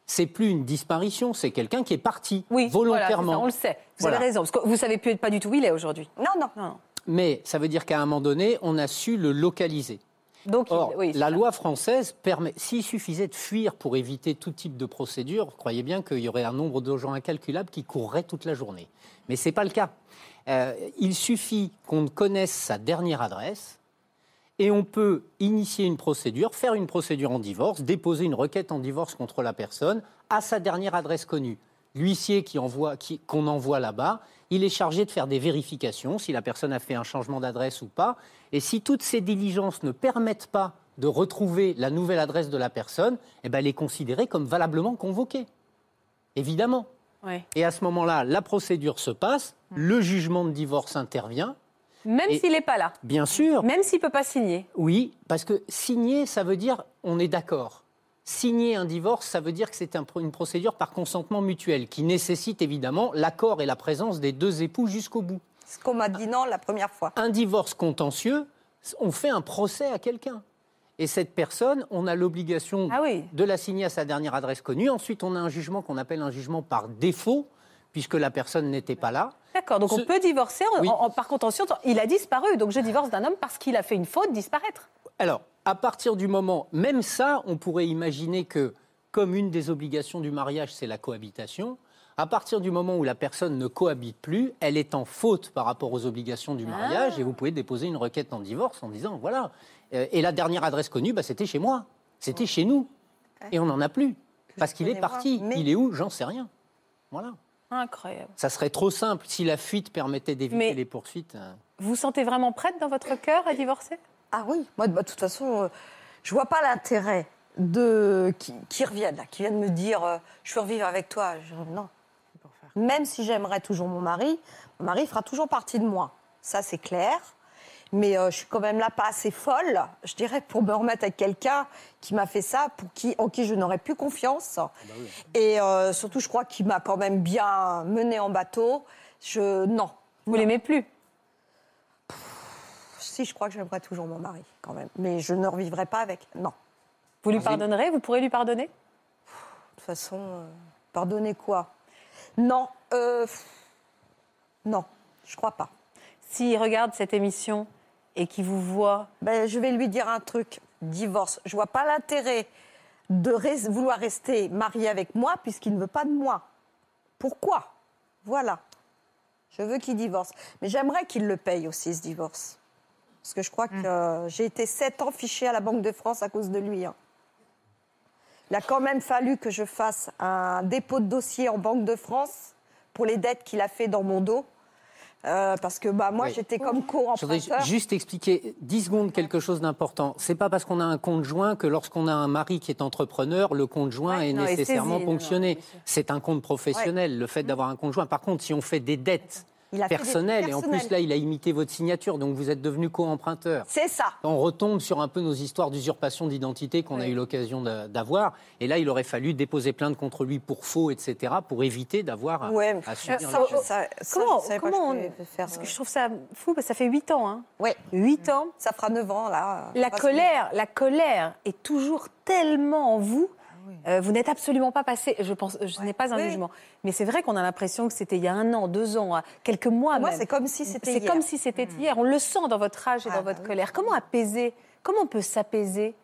C'est plus une disparition, c'est quelqu'un qui est parti Oui, volontairement. voilà, c'est ça, on le sait. Vous Voilà. avez raison, parce que vous savez plus, pas du tout où il est aujourd'hui. Non, non. Non, non. Mais ça veut dire qu'à un moment donné, on a su le localiser. Donc, il- Or, oui, la ça. loi française permet, s'il suffisait de fuir pour éviter tout type de procédure, croyez bien qu'il y aurait un nombre de gens incalculable qui courraient toute la journée. Mais ce n'est pas le cas. Euh, il suffit qu'on connaisse sa dernière adresse et on peut initier une procédure, faire une procédure en divorce, déposer une requête en divorce contre la personne à sa dernière adresse connue. L'huissier qui envoie- qu'on envoie là-bas, il est chargé de faire des vérifications, si la personne a fait un changement d'adresse ou pas. Et si toutes ces diligences ne permettent pas de retrouver la nouvelle adresse de la personne, eh ben, elle est considérée comme valablement convoquée. Évidemment. Ouais. Et à ce moment-là, la procédure se passe, le jugement de divorce intervient. Même s'il n'est pas là, Bien sûr, même s'il ne peut pas signer. oui, parce que signer, ça veut dire on est d'accord. Signer un divorce, ça veut dire que c'est un une procédure par consentement mutuel qui nécessite évidemment l'accord et la présence des deux époux jusqu'au bout. Ce qu'on m'a dit non la première fois. Un divorce contentieux, on fait un procès à quelqu'un. Et cette personne, on a l'obligation Ah oui. de la signer à sa dernière adresse connue. Ensuite, on a un jugement qu'on appelle un jugement par défaut, puisque la personne n'était pas là. D'accord, donc Ce- on peut divorcer en, Oui. en- par contention. Il a disparu, donc je divorce d'un homme parce qu'il a fait une faute, disparaître. Alors, à partir du moment, même ça, on pourrait imaginer que, comme une des obligations du mariage, c'est la cohabitation, à partir du moment où la personne ne cohabite plus, elle est en faute par rapport aux obligations du mariage et vous pouvez déposer une requête en divorce en disant, voilà. Euh, Et la dernière adresse connue, bah, c'était chez moi, c'était chez nous. Et on n'en a plus. Parce qu'il est parti. mais- Il est où? J'en sais rien. Voilà. Incroyable. Ça serait trop simple si la fuite permettait d'éviter Mais- les poursuites. euh. Vous vous sentez vraiment prête dans votre cœur à divorcer? Ah oui, moi, bah, de toute façon, euh, je vois pas l'intérêt de qui, qui reviennent, là, qui viennent me dire euh, je veux revivre avec toi. Je- non. Même si j'aimerais toujours mon mari, mon mari fera toujours partie de moi. Ça, c'est clair. Mais euh, je suis quand même là pas assez folle, je dirais, pour me remettre avec quelqu'un qui m'a fait ça, pour qui, en qui je n'aurais plus confiance. Et euh, surtout, je crois qu'il m'a quand même bien mené en bateau. Je non. Vous l'aimez plus? Si, je crois que j'aimerais toujours mon mari, quand même. Mais je ne revivrai pas avec. Non. Vous lui pardonnerez? Vous pourrez lui pardonner? De toute façon, euh, pardonner quoi? Non, euh, non, je crois pas. S'il regarde cette émission et qu'il vous voit, Ben, je vais lui dire un truc, divorce. Je vois pas l'intérêt de res- vouloir rester marié avec moi puisqu'il ne veut pas de moi. Pourquoi? Voilà. Je veux qu'il divorce. Mais j'aimerais qu'il le paye aussi, ce divorce. Parce que je crois que euh, j'ai été sept ans fichée à la Banque de France à cause de lui. hein. Il a quand même fallu que je fasse un dépôt de dossier en Banque de France pour les dettes qu'il a fait dans mon dos. Euh, parce que bah, moi, Oui. j'étais comme Je voudrais co-emprunteur. juste expliquer 10 secondes quelque chose d'important. C'est pas parce qu'on a un conjoint que lorsqu'on a un mari qui est entrepreneur, le conjoint Ouais, est non, est nécessairement saisi, non, ponctionné. C'est un compte professionnel, le fait d'avoir un conjoint. Par contre, si on fait des dettes Il a fait des personnelles, et en plus là, il a imité votre signature, donc vous êtes devenu co-emprunteur. C'est ça. On retombe sur un peu nos histoires d'usurpation d'identité qu'on a eu l'occasion d'a- d'avoir. Et là, il aurait fallu déposer plainte contre lui pour faux, etc., pour éviter d'avoir à- Ouais, à, subir ça, les ça, choses. ça, comment, je comment on- faire, Parce que euh, je trouve ça fou, parce que ça fait 8 ans. Hein. Ouais, 8 ans. ça fera 9 ans là. La colère, la colère est toujours tellement en vous. Euh, vous n'êtes absolument pas passé. Je pense, je n'ai pas un Oui. jugement, mais c'est vrai qu'on a l'impression que c'était il y a un an, deux ans, quelques mois Moi, c'est comme si c'était C'est hier. comme si c'était hier. On le sent dans votre rage et Ah, dans bah votre oui. colère. Comment apaiser Comment on peut s'apaiser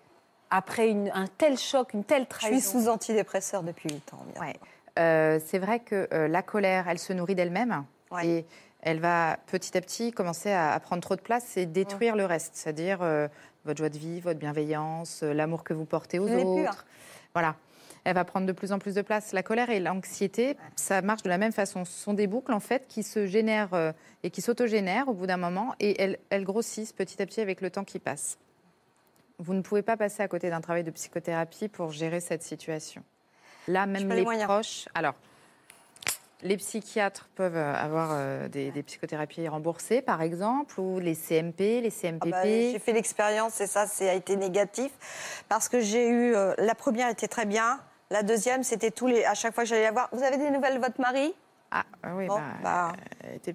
après une- un tel choc, une telle Je trahison suis sous antidépresseur depuis 8 ans. Ouais. Euh, c'est vrai que euh, la colère, elle se nourrit d'elle-même Ouais. et elle va petit à petit commencer à, à prendre trop de place et détruire le reste, c'est-à-dire euh, votre joie de vivre, votre bienveillance, euh, l'amour que vous portez aux Je hein. autres. Voilà. Elle va prendre de plus en plus de place. La colère et l'anxiété, ça marche de la même façon. Ce sont des boucles en fait qui se génèrent euh, et qui s'autogénèrent au bout d'un moment et elles, elles grossissent petit à petit avec le temps qui passe. Vous ne pouvez pas passer à côté d'un travail de psychothérapie pour gérer cette situation. Là, même les les proches. Alors, les psychiatres peuvent euh, avoir euh, des, des psychothérapies remboursées, par exemple, ou les CMP, les Ah CMPP. bah, j'ai fait l'expérience et ça, ça a été négatif parce que j'ai eu euh, la première était très bien, la deuxième c'était tous les à chaque fois que j'allais la voir. Vous avez des nouvelles de votre mari? Ah, ah oui, Bon, bah, bah.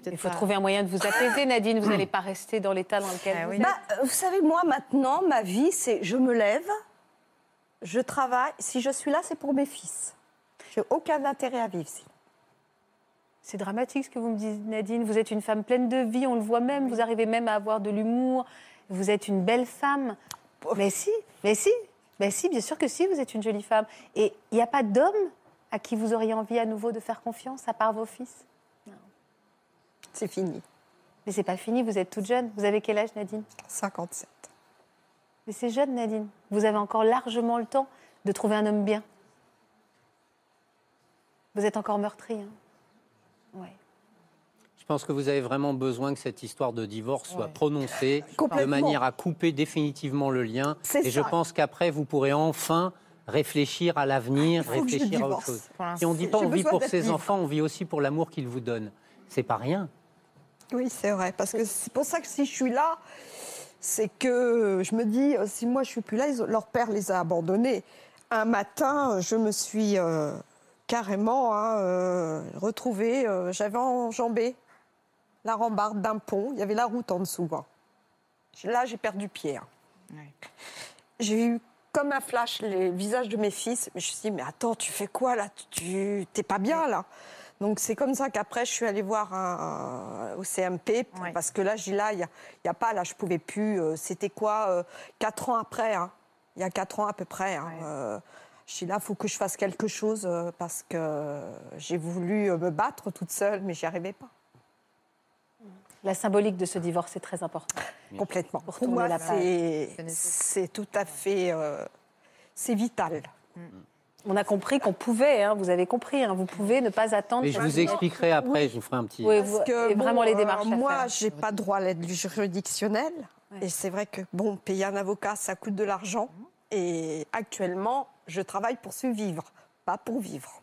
Il faut pas- trouver un moyen de vous apaiser, Nadine. Vous n'allez pas rester dans l'état dans lequel Ah vous oui. êtes. Bah, vous savez, moi maintenant, ma vie, c'est je me lève, je travaille. Si je suis là, c'est pour mes fils. J'ai aucun intérêt à vivre sinon. C'est dramatique ce que vous me dites, Nadine. Vous êtes une femme pleine de vie, on le voit même. Vous arrivez même à avoir de l'humour. Vous êtes une belle femme. Mais si, mais si, mais si, bien sûr que si, vous êtes une jolie femme. Et il n'y a pas d'homme à qui vous auriez envie à nouveau de faire confiance, à part vos fils? C'est fini. Mais c'est pas fini, vous êtes toute jeune. Vous avez quel âge, Nadine? 57. Mais c'est jeune, Nadine. Vous avez encore largement le temps de trouver un homme bien. Vous êtes encore meurtrie. Hein ouais. Je pense que vous avez vraiment besoin que cette histoire de divorce soit prononcée de manière à couper définitivement le lien. Et je ça. pense qu'après, vous pourrez enfin réfléchir à l'avenir, je réfléchir à autre chose. Si on ne dit pas on vit pour ses enfants, on vit aussi pour l'amour qu'ils vous donnent. C'est pas rien. Oui, c'est vrai. Parce que c'est pour ça que si je suis là, c'est que je me dis, euh, si moi je suis plus là, leur père les a abandonnés. Un matin, je me suis euh, carrément hein, euh, retrouvée, euh, j'avais enjambé la rambarde d'un pont, il y avait la route en dessous. hein. Là, j'ai perdu pied. hein. Ouais. J'ai eu comme un flash les visages de mes fils. Mais je me suis dit, mais attends, tu fais quoi là? Tu t'es pas bien là? Donc c'est comme ça qu'après je suis allée voir un- au CMP Ouais. parce que là j'ai là il y a, il y a pas là je pouvais plus. euh, C'était quoi quatre ans après hein. Il y a quatre ans à peu près. Ouais. Euh, je suis là, faut que je fasse quelque chose euh, parce que j'ai voulu euh, me battre toute seule, mais j'y arrivais pas. La symbolique de ce divorce est très importante. Complètement. Pour Pour, moi, c'est tout à fait, euh, c'est vital. On a compris qu'on pouvait, hein, vous avez compris, hein, vous pouvez ne pas attendre. Mais je vous expliquerai après, je vous ferai un petit. Oui, Parce que et vraiment bon, les euh, démarches à moi, j'ai pas droit à l'aide juridictionnelle. Ouais. Et c'est vrai que bon, payer un avocat, ça coûte de l'argent. Et actuellement, je travaille pour survivre, pas pour vivre.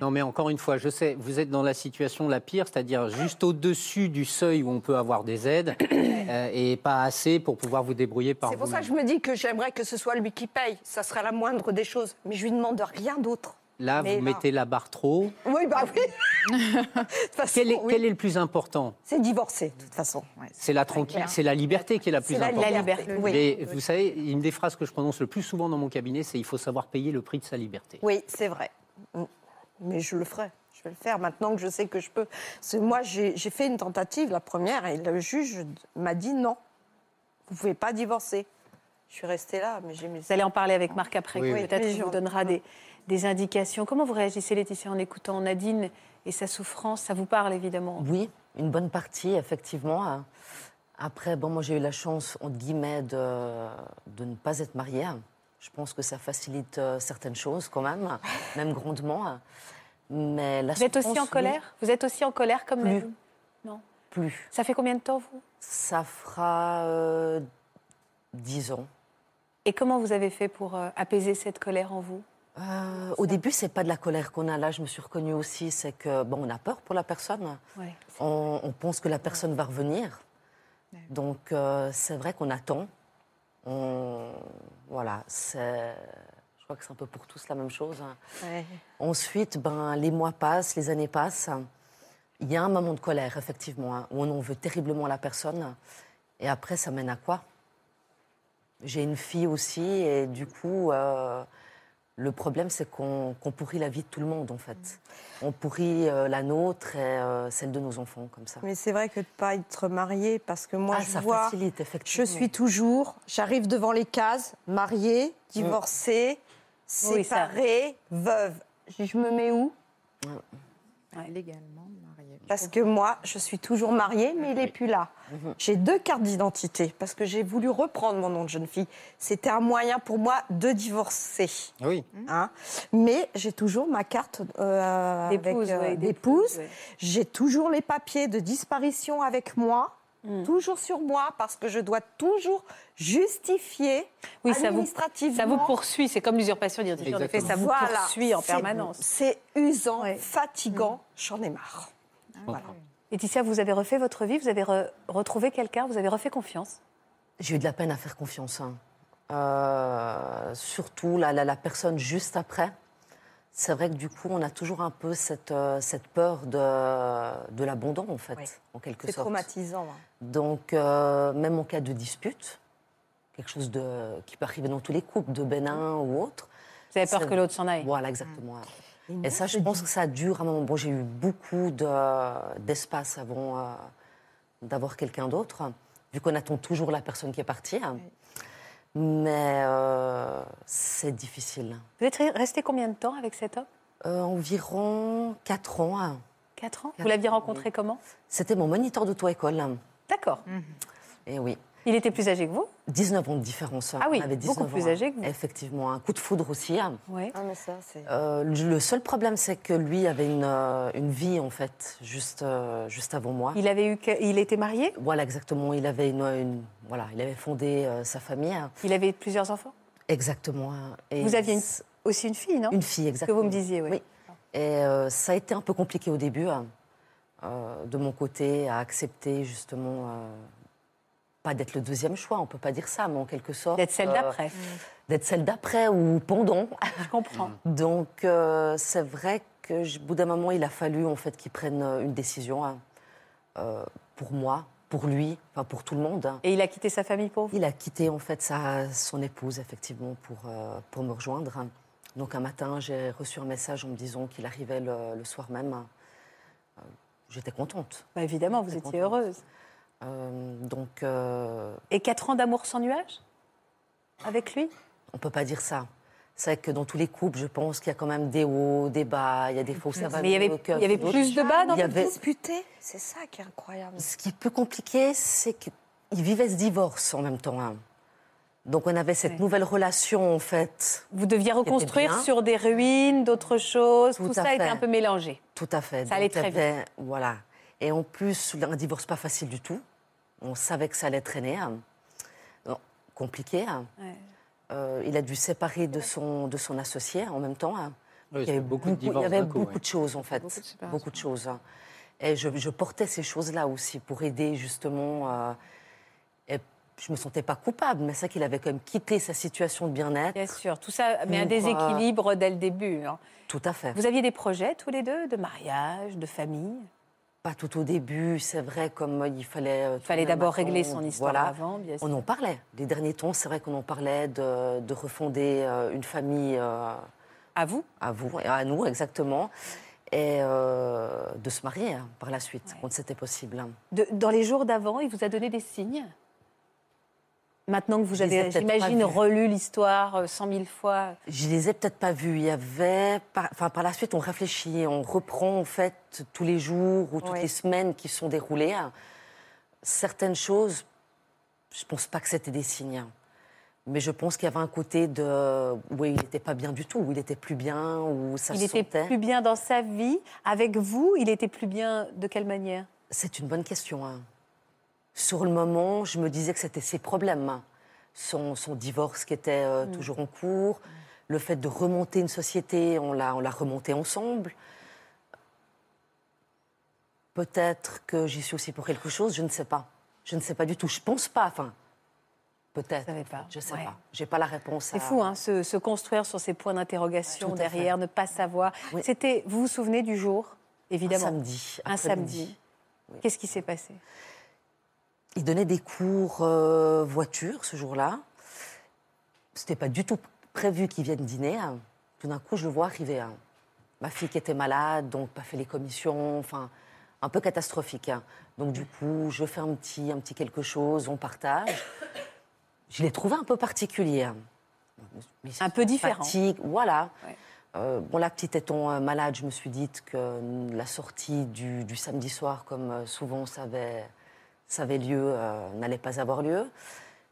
Non, mais encore une fois, je sais, vous êtes dans la situation la pire, c'est-à-dire juste au-dessus du seuil où on peut avoir des aides euh, et pas assez pour pouvoir vous débrouiller par C'est pour ça vous-même. que je me dis que j'aimerais que ce soit lui qui paye. Ça serait la moindre des choses. Mais je lui demande rien d'autre. Là, Mais vous là- mettez la barre trop. Oui, bah oui. De toute façon, Quel est, oui. quel est le plus important? C'est divorcer, de toute façon. Ouais, C'est la tranquille, c'est la liberté qui est la plus C'est la importante. liberté. Oui. Mais vous savez, une des phrases que je prononce le plus souvent dans mon cabinet, c'est il faut savoir payer le prix de sa liberté. Oui, c'est vrai. Mais je le ferai. Je vais le faire maintenant que je sais que je peux. Moi, j'ai fait une tentative, la première, et le juge m'a dit non. Vous ne pouvez pas divorcer. Je suis restée là, mais j'ai mis Vous allez en parler avec Marc après. Oui, oui. Peut-être qu'il vous donnera des, des indications. Comment vous réagissez, Laetitia, en écoutant Nadine et sa souffrance? Ça vous parle, évidemment. Oui, une bonne partie, effectivement. Après, bon, moi j'ai eu la chance, entre guillemets, de, de ne pas être mariée. Je pense que ça facilite euh, certaines choses quand même, même grandement. Mais la Vous êtes aussi en oui, colère? Vous êtes aussi en colère comme Plus. Nadine? Non. Plus. Ça fait combien de temps, vous? Ça fera euh, 10 ans. Et comment vous avez fait pour euh, apaiser cette colère en vous? Euh, au début, c'est pas de la colère qu'on a. Là, je me suis reconnue aussi, c'est que bon, on a peur pour la personne. Ouais. On, on pense que la personne va revenir. Donc, euh, c'est vrai qu'on attend. On, voilà, c'est. Je crois que c'est un peu pour tous la même chose. Ensuite, ben, les mois passent, les années passent. Il y a un moment de colère, effectivement, hein, où on en veut terriblement la personne. Et après, ça mène à quoi? J'ai une fille aussi, et du coup, euh, le problème, c'est qu'on qu'on pourrit la vie de tout le monde, en fait. On pourrit euh, la nôtre et euh, celle de nos enfants, comme ça. Mais c'est vrai que de ne pas être mariée, parce que moi, ah, je ça vois, facilite, je effectivement. suis toujours, j'arrive devant les cases, mariée, divorcée, Oui, ça- séparée, veuve. Je me mets où? Légalement marié. Parce que moi, je suis toujours mariée, mais il n'est plus là. Mhm. J'ai deux cartes d'identité parce que j'ai voulu reprendre mon nom de jeune fille. C'était un moyen pour moi de divorcer. Oui. hein. Mais j'ai toujours ma carte euh, D'épouse, euh, oui. J'ai toujours les papiers de disparition avec moi. Mm. Toujours sur moi parce que je dois toujours justifier Oui, ça vous, administrativement. ça vous poursuit. C'est comme l'usurpation d'identité. En effet, ça vous Voilà. poursuit en permanence. C'est usant, Ouais. fatigant, j'en ai marre. Voilà. Laetitia, vous avez refait votre vie, vous avez re- retrouvé quelqu'un, vous avez refait confiance? J'ai eu de la peine à faire confiance. hein. Euh, surtout la, la- la personne juste après. C'est vrai que du coup, on a toujours un peu cette, euh, cette peur de, de l'abandon, en fait, Oui. en quelque C'est sorte. traumatisant. hein. Donc, euh, même en cas de dispute, quelque chose de, qui peut arriver dans tous les couples, de bénin ou autre. Vous avez peur C'est- que l'autre s'en aille. Voilà, exactement. Et ça, je pense que ça dure un moment. Bon, j'ai eu beaucoup de- d'espace avant euh, d'avoir quelqu'un d'autre, vu qu'on attend toujours la personne qui est partie. Mais euh, c'est difficile. Vous êtes resté combien de temps avec cet homme? Euh, environ 4 ans. hein. Quatre ans? Vous l'aviez rencontré oui. comment? C'était mon moniteur d'auto-école. D'accord. Et oui, Il était plus âgé que vous 19 ans de différence. Ah oui, On avait beaucoup 19 plus ans. âgé que vous. Effectivement, un coup de foudre aussi. hein. Oui. Ah, mais ça, c'est. Euh, le seul problème, c'est que lui avait une, euh, une vie, en fait, juste, euh, juste avant moi. Il avait eu, que- il était marié? Voilà, exactement. Il avait, une, une- voilà, il avait fondé euh, sa famille. hein. Il avait plusieurs enfants? Exactement. hein. Et Vous aviez une, aussi une fille, non? Une fille, Ce que exactement. vous me disiez, oui. Oui. Et euh, ça a été un peu compliqué au début, hein, euh, de mon côté, à accepter justement, euh, pas d'être le deuxième choix, on peut pas dire ça, mais en quelque sorte. D'être celle euh, d'après. D'être celle d'après ou pendant. Je comprends. Donc euh, c'est vrai que, j- au bout d'un moment, il a fallu en fait qu'il prenne euh, une décision hein, euh, pour moi, pour lui, enfin pour tout le monde. hein. Et il a quitté sa famille pour vous Il a quitté en fait sa, son épouse effectivement pour, pour me rejoindre. hein. Donc un matin, j'ai reçu un message en me disant qu'il arrivait le, le soir même. J'étais contente. Bah, évidemment, vous étiez contente. heureuse. Euh, donc euh, Et quatre ans d'amour sans nuage Avec lui? on peut pas dire ça. C'est vrai que dans tous les couples, je pense qu'il y a quand même des hauts, des bas, il y a des fois où ça va Mais il y avait, il y avait plus de bas dans Il y avait- Disputé, c'est ça qui est incroyable. Ce qui est plus compliqué, c'est qu'il vivait ce divorce en même temps. hein. Donc on avait cette Ouais. nouvelle relation en fait, Vous deviez reconstruire bien. sur des ruines, d'autres choses. Tout, Tout ça était un peu mélangé. tout à fait. Ça allait Donc, très avait- Voilà. Et en plus, un divorce pas facile du tout. On savait que ça allait traîner. hein. Non, compliqué. hein. Ouais. Euh, il a dû séparer de son, de son associé en même temps. hein. Oui, il y avait beaucoup de il y divorces avait d'un coup, beaucoup ouais. de choses en fait. Beaucoup de séparations. Beaucoup de choses. Et je, je portais ces choses-là aussi pour aider justement. euh, et je me sentais pas coupable, mais c'est qu'il avait quand même quitté sa situation de bien-être. Bien sûr, tout ça met un Pour, déséquilibre dès le début. hein. Tout à fait. Vous aviez des projets tous les deux de mariage, de famille? Pas tout au début, c'est vrai, comme il fallait. euh, Il fallait tourner un d'abord régler son histoire voilà. avant, bien sûr. On en parlait. Les derniers temps, c'est vrai qu'on en parlait de, de refonder euh, une famille euh, À vous à vous, et à nous exactement, et euh, de se marier hein, par la suite, quand c'était possible. hein. De- Dans les jours d'avant, il vous a donné des signes? Maintenant que vous avez, j'imagine, relu l'histoire euh, cent mille fois. Je les ai peut-être pas vus. Il y avait, par, enfin, par la suite, on réfléchit, on reprend en fait tous les jours ou toutes Oui. les semaines qui sont déroulées. Certaines choses, je pense pas que c'était des signes. hein. Mais je pense qu'il y avait un côté de où il n'était pas bien du tout, où il était plus bien, où ça il se était sentait. plus bien dans sa vie. Avec vous, il était plus bien de quelle manière? C'est une bonne question. hein. Sur le moment, je me disais que c'était ses problèmes. hein. Son, son divorce qui était euh, toujours en cours, le fait de remonter une société, on l'a, on l'a remonté ensemble. Peut-être que j'y suis aussi pour quelque chose, je ne sais pas. Je ne sais pas du tout. Je pense pas. Enfin, peut-être. Pas. Je sais Ouais. pas. J'ai pas la réponse. C'est à- fou, hein, se, se construire sur ces points d'interrogation fait. derrière, ne pas savoir. Oui. C'était, vous vous souvenez du jour Un Évidemment. samedi. Un samedi. Qu'est-ce qui s'est passé? Il donnait des cours euh, voiture ce jour-là. C'était pas du tout prévu qu'il vienne dîner. hein. Tout d'un coup, je le vois arriver. hein. Ma fille qui était malade, donc pas fait les commissions, enfin, un peu catastrophique. hein. Donc du coup, je fais un petit, un petit quelque chose, on partage. Je l'ai trouvé un peu particulier. Mais Un peu différent. Fatigue, voilà. Ouais. Euh, bon, la petite étant euh, malade, je me suis dit que la sortie du, du samedi soir, comme euh, souvent ça avait, ça avait lieu, euh, n'allait pas avoir lieu.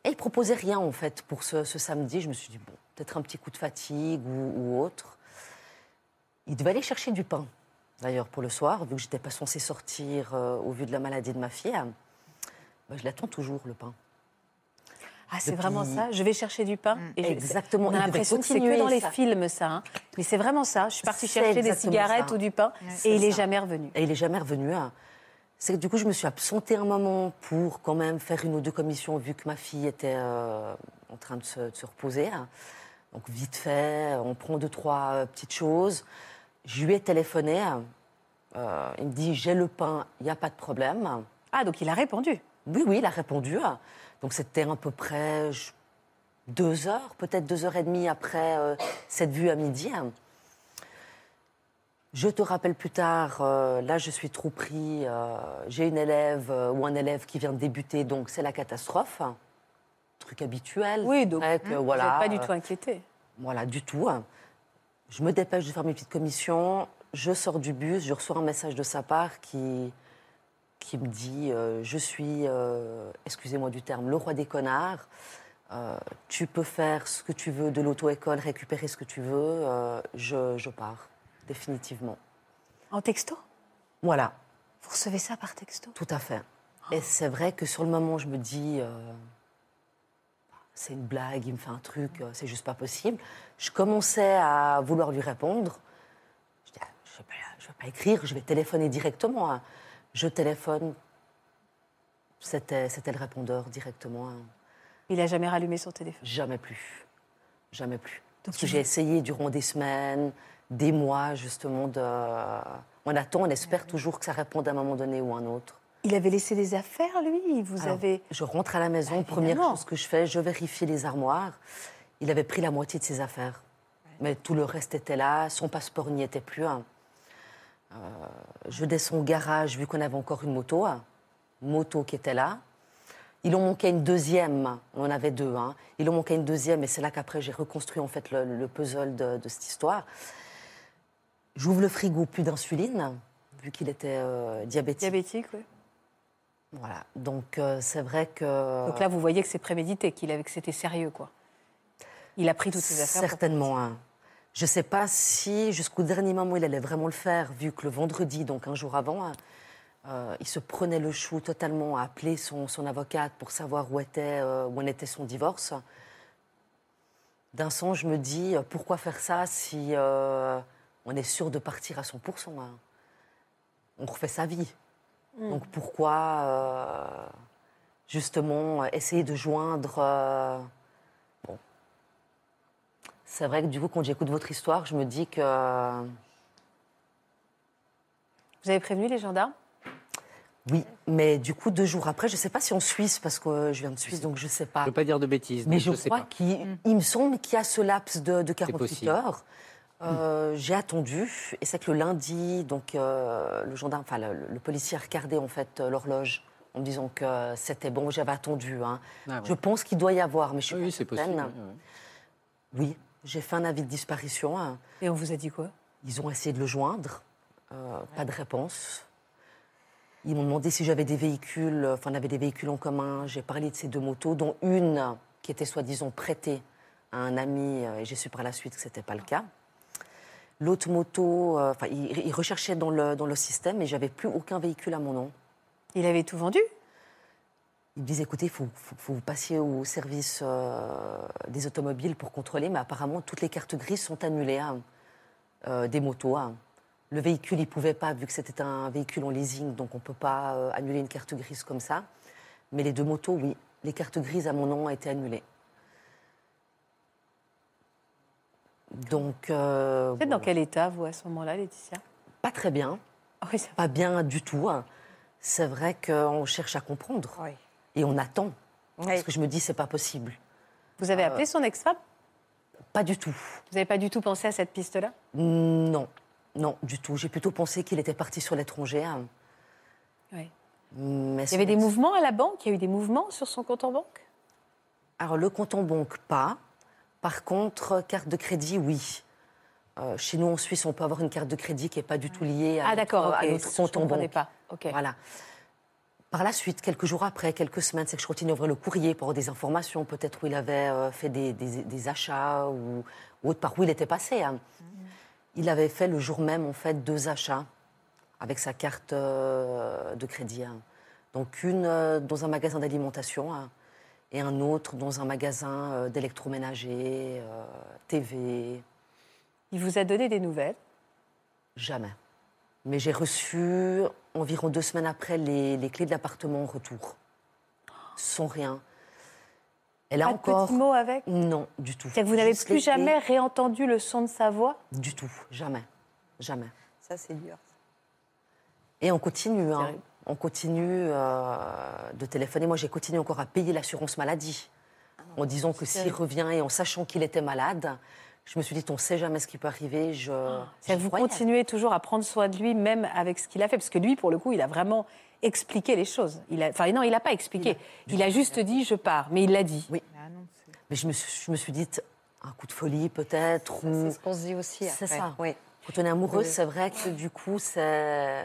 Et il proposait rien en fait pour ce, ce samedi. Je me suis dit bon, peut-être un petit coup de fatigue ou, ou autre. Il devait aller chercher du pain, d'ailleurs pour le soir, vu que j'étais pas censée sortir euh, au vu de la maladie de ma fille. Ben, je l'attends toujours le pain. Ah, c'est Depuis- vraiment ça Je vais chercher du pain. Et je- Exactement. On a l'impression que c'est que dans les ça. films, ça. hein. Mais c'est vraiment ça. Je suis partie chercher des cigarettes ça. ou du pain C'est et il est ça. jamais revenu. Et il est jamais revenu. hein. C'est que du coup, je me suis absentée un moment pour quand même faire une ou deux commissions, vu que ma fille était euh, en train de se, de se reposer. hein. Donc vite fait, on prend deux, trois euh, petites choses. Je lui ai téléphoné. hein. Euh, il me dit, j'ai le pain, il n'y a pas de problème. Ah, donc il a répondu. Oui, oui, il a répondu. hein. Donc c'était à peu près je- deux heures, peut-être deux heures et demie après euh, cette vue à midi. Hein. Je te rappelle plus tard, euh, là je suis trop pris, euh, j'ai une élève euh, ou un élève qui vient de débuter, donc c'est la catastrophe. hein. Truc habituel. Oui, donc Après que, vous voilà, pas du tout inquiété. voilà, du tout. hein. Je me dépêche de faire mes petites commissions. Je sors du bus, je reçois un message de sa part qui, qui me dit Je suis, excusez-moi du terme, le roi des connards. Tu peux faire ce que tu veux de l'auto-école, récupérer ce que tu veux. je, je pars, définitivement. En texto? Voilà, Vous recevez ça par texto? Tout à fait. Et c'est vrai que sur le moment, je me dis, euh, c'est une blague, il me fait un truc, euh, c'est juste pas possible. Je commençais à vouloir lui répondre. Je dis, ah, je ne vais, pas- je vais pas écrire, je vais téléphoner directement. hein. Je téléphone. C'était c'était le répondeur directement. hein. Il a jamais rallumé son téléphone? Jamais plus. Jamais plus. Parce il que j'ai essayé durant des semaines, des mois, justement, de. On attend, on espère toujours que ça réponde à un moment donné ou à un autre. Il avait laissé des affaires, lui Vous Alors, avez. Je rentre à la maison, Bah, première chose que je fais, je vérifie les armoires. Il avait pris la moitié de ses affaires. Mais tout le reste était là, son passeport n'y était plus. hein. Euh, je descends au garage, vu qu'on avait encore une moto, hein. moto qui était là. Il en manquait une deuxième, on en avait deux. Hein. Il en manquait une deuxième, et c'est là qu'après j'ai reconstruit en fait le, le puzzle de, de cette histoire. J'ouvre le frigo, plus d'insuline, vu qu'il était euh, diabétique. Diabétique, oui. Voilà. Donc euh, c'est vrai que Donc là, vous voyez que c'est prémédité, qu'il avait, que c'était sérieux, quoi. Il a pris toutes ses affaires. Certainement. hein. Je ne sais pas si jusqu'au dernier moment il allait vraiment le faire, vu que le vendredi, donc un jour avant, hein, euh, il se prenait le chou totalement à appeler son, son avocate pour savoir où, était, où en était son divorce. D'un sens, je me dis, pourquoi faire ça si on est sûr de partir à 100% hein. On refait sa vie. Donc pourquoi euh, justement essayer de joindre... euh, c'est vrai que du coup, quand j'écoute votre histoire, je me dis que Vous avez prévenu les gendarmes? Oui, mais du coup, deux jours après, je ne sais pas si en Suisse, parce que je viens de Suisse, donc je ne sais Je pas. ne veux pas dire de bêtises. Mais je, sais crois pas. qu'il il me semble qu'il y a ce laps de, de 48 possible. heures. Euh, J'ai attendu, et c'est que le lundi, donc euh, le gendarme, enfin le, le policier a regardé en fait euh, l'horloge en me disant que c'était bon. J'avais attendu. hein. Ah ouais. Je pense qu'il doit y avoir, mais je suis Oui, pas c'est certaine. possible. oui, j'ai fait un avis de disparition. hein. Et on vous a dit quoi? Ils ont essayé de le joindre, euh, pas de réponse. Ils m'ont demandé si j'avais des véhicules, enfin on avait des véhicules en commun. J'ai parlé de ces deux motos, dont une qui était soi-disant prêtée à un ami, et j'ai su par la suite que ce n'était pas le cas. L'autre moto, euh, enfin ils recherchaient dans le, dans le système, et j'avais plus aucun véhicule à mon nom. Il avait tout vendu? Ils me disaient, écoutez, il faut, faut, faut vous passiez au service euh, des automobiles pour contrôler, mais apparemment, toutes les cartes grises sont annulées hein, euh, des motos. hein. Le véhicule, il ne pouvait pas, vu que c'était un véhicule en leasing, donc on ne peut pas euh, annuler une carte grise comme ça. Mais les deux motos, oui, les cartes grises à mon nom ont été annulées. Donc, euh, Vous êtes dans quel état, vous, à ce moment-là, Laetitia? Pas très bien, Ah Oui, ça va. pas bien du tout. hein. C'est vrai qu'on cherche à comprendre Oui. et on attend. Oui. Parce que je me dis, c'est pas possible. Vous avez appelé son ex-femme? Pas du tout. Vous n'avez pas du tout pensé à cette piste-là? Non, non, du tout. J'ai plutôt pensé qu'il était parti sur l'étranger. hein. Oui. Mais Il y avait des mouvements à la banque? Il y a eu des mouvements sur son compte en banque? Alors, le compte en banque, pas. Par contre, carte de crédit, oui. Euh, chez nous, en Suisse, on peut avoir une carte de crédit qui n'est pas du tout liée à Ah, d'accord, notre, ok. à notre compte en comprenais banque. pas. Ok. Voilà. Par la suite, quelques jours après, quelques semaines, c'est que je continue à ouvrir le courrier pour avoir des informations, peut-être où il avait euh, fait des, des- des achats ou, ou autre, par où il était passé. hein. Il avait fait le jour même, en fait, deux achats avec sa carte euh, de crédit. hein. Donc, une dans un magasin d'alimentation hein, et un autre dans un magasin euh, d'électroménager, euh, TV. Il vous a donné des nouvelles? Jamais. Mais j'ai reçu environ deux semaines après les, les clés de l'appartement en retour. Sans rien. Elle a Pas de encore. petits mots avec? Non, du tout. C'est-à-dire que vous n'avez plus clés. jamais réentendu le son de sa voix? Du tout, jamais. Jamais. Ça, c'est dur. Et on continue, hein. On continue euh, de téléphoner. Moi, j'ai continué encore à payer l'assurance maladie. en disant que s'il revient et en sachant qu'il était malade, je me suis dit, on ne sait jamais ce qui peut arriver. Je, j'y vous croyais. continuez toujours à prendre soin de lui, même avec ce qu'il a fait. Parce que lui, pour le coup, il a vraiment expliqué les choses. Il a... Enfin, non, il n'a pas expliqué. Il a juste dit, je pars. Mais il l'a dit. Oui. Ah Mais je me suis, je me suis dit, un coup de folie peut-être. ou- C'est ce qu'on se dit aussi. C'est ça. Oui. Quand on est amoureuse, Oui. c'est vrai que du coup, c'est.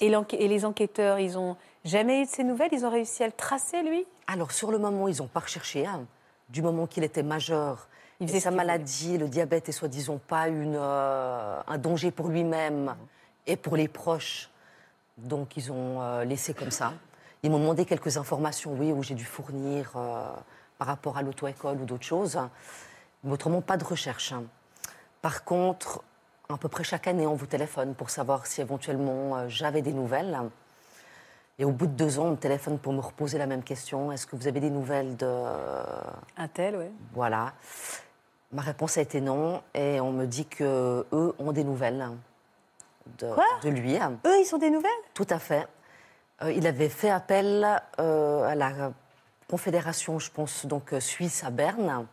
Et, les enquêteurs, ils ont jamais eu de ces nouvelles? Ils ont réussi à le tracer, lui? Alors, sur le moment, ils n'ont pas recherché. hein. Du moment qu'il était majeur, Il et faisait sa maladie, le diabète est soi-disant pas une, euh, un danger pour lui-même et pour les proches. Donc, ils ont euh, laissé comme ça. Ils m'ont demandé quelques informations, oui, où j'ai dû fournir euh, par rapport à l'auto-école ou d'autres choses. Mais autrement, pas de recherche. hein. Par contre, à peu près chaque année, on vous téléphone pour savoir si éventuellement euh, j'avais des nouvelles. Et au bout de deux ans, on me téléphone pour me reposer la même question. Est-ce que vous avez des nouvelles de... Un tel, oui. Voilà. Ma réponse a été non. Et on me dit que eux ont des nouvelles de, Quoi? de lui. Eux, ils ont des nouvelles? Tout à fait. Euh, il avait fait appel euh, à la confédération, je pense, donc euh, suisse à Berne.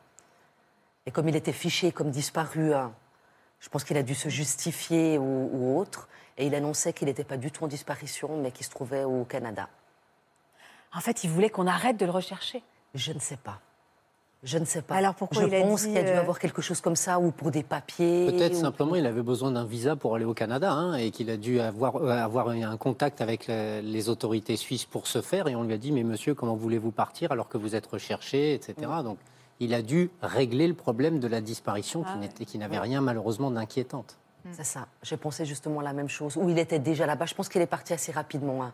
Et comme il était fiché comme disparu, je pense qu'il a dû se justifier ou, ou autre. Et il annonçait qu'il n'était pas du tout en disparition, mais qu'il se trouvait au Canada. En fait, il voulait qu'on arrête de le rechercher. Je ne sais pas. Je ne sais pas. Alors pourquoi je il a pense dit, qu'il a dû euh, avoir quelque chose comme ça, ou pour des papiers. Peut-être ou- simplement il avait besoin d'un visa pour aller au Canada hein, et qu'il a dû avoir, euh, avoir un contact avec le- les autorités suisses pour ce faire. Et on lui a dit Mais monsieur, comment voulez-vous partir alors que vous êtes recherché, etc. Donc il a dû régler le problème de la disparition qui Ah ouais. n'était- qui n'avait rien malheureusement d'inquiétante. C'est ça. J'ai pensé justement la même chose. Ou il était déjà là-bas. Je pense qu'il est parti assez rapidement. hein.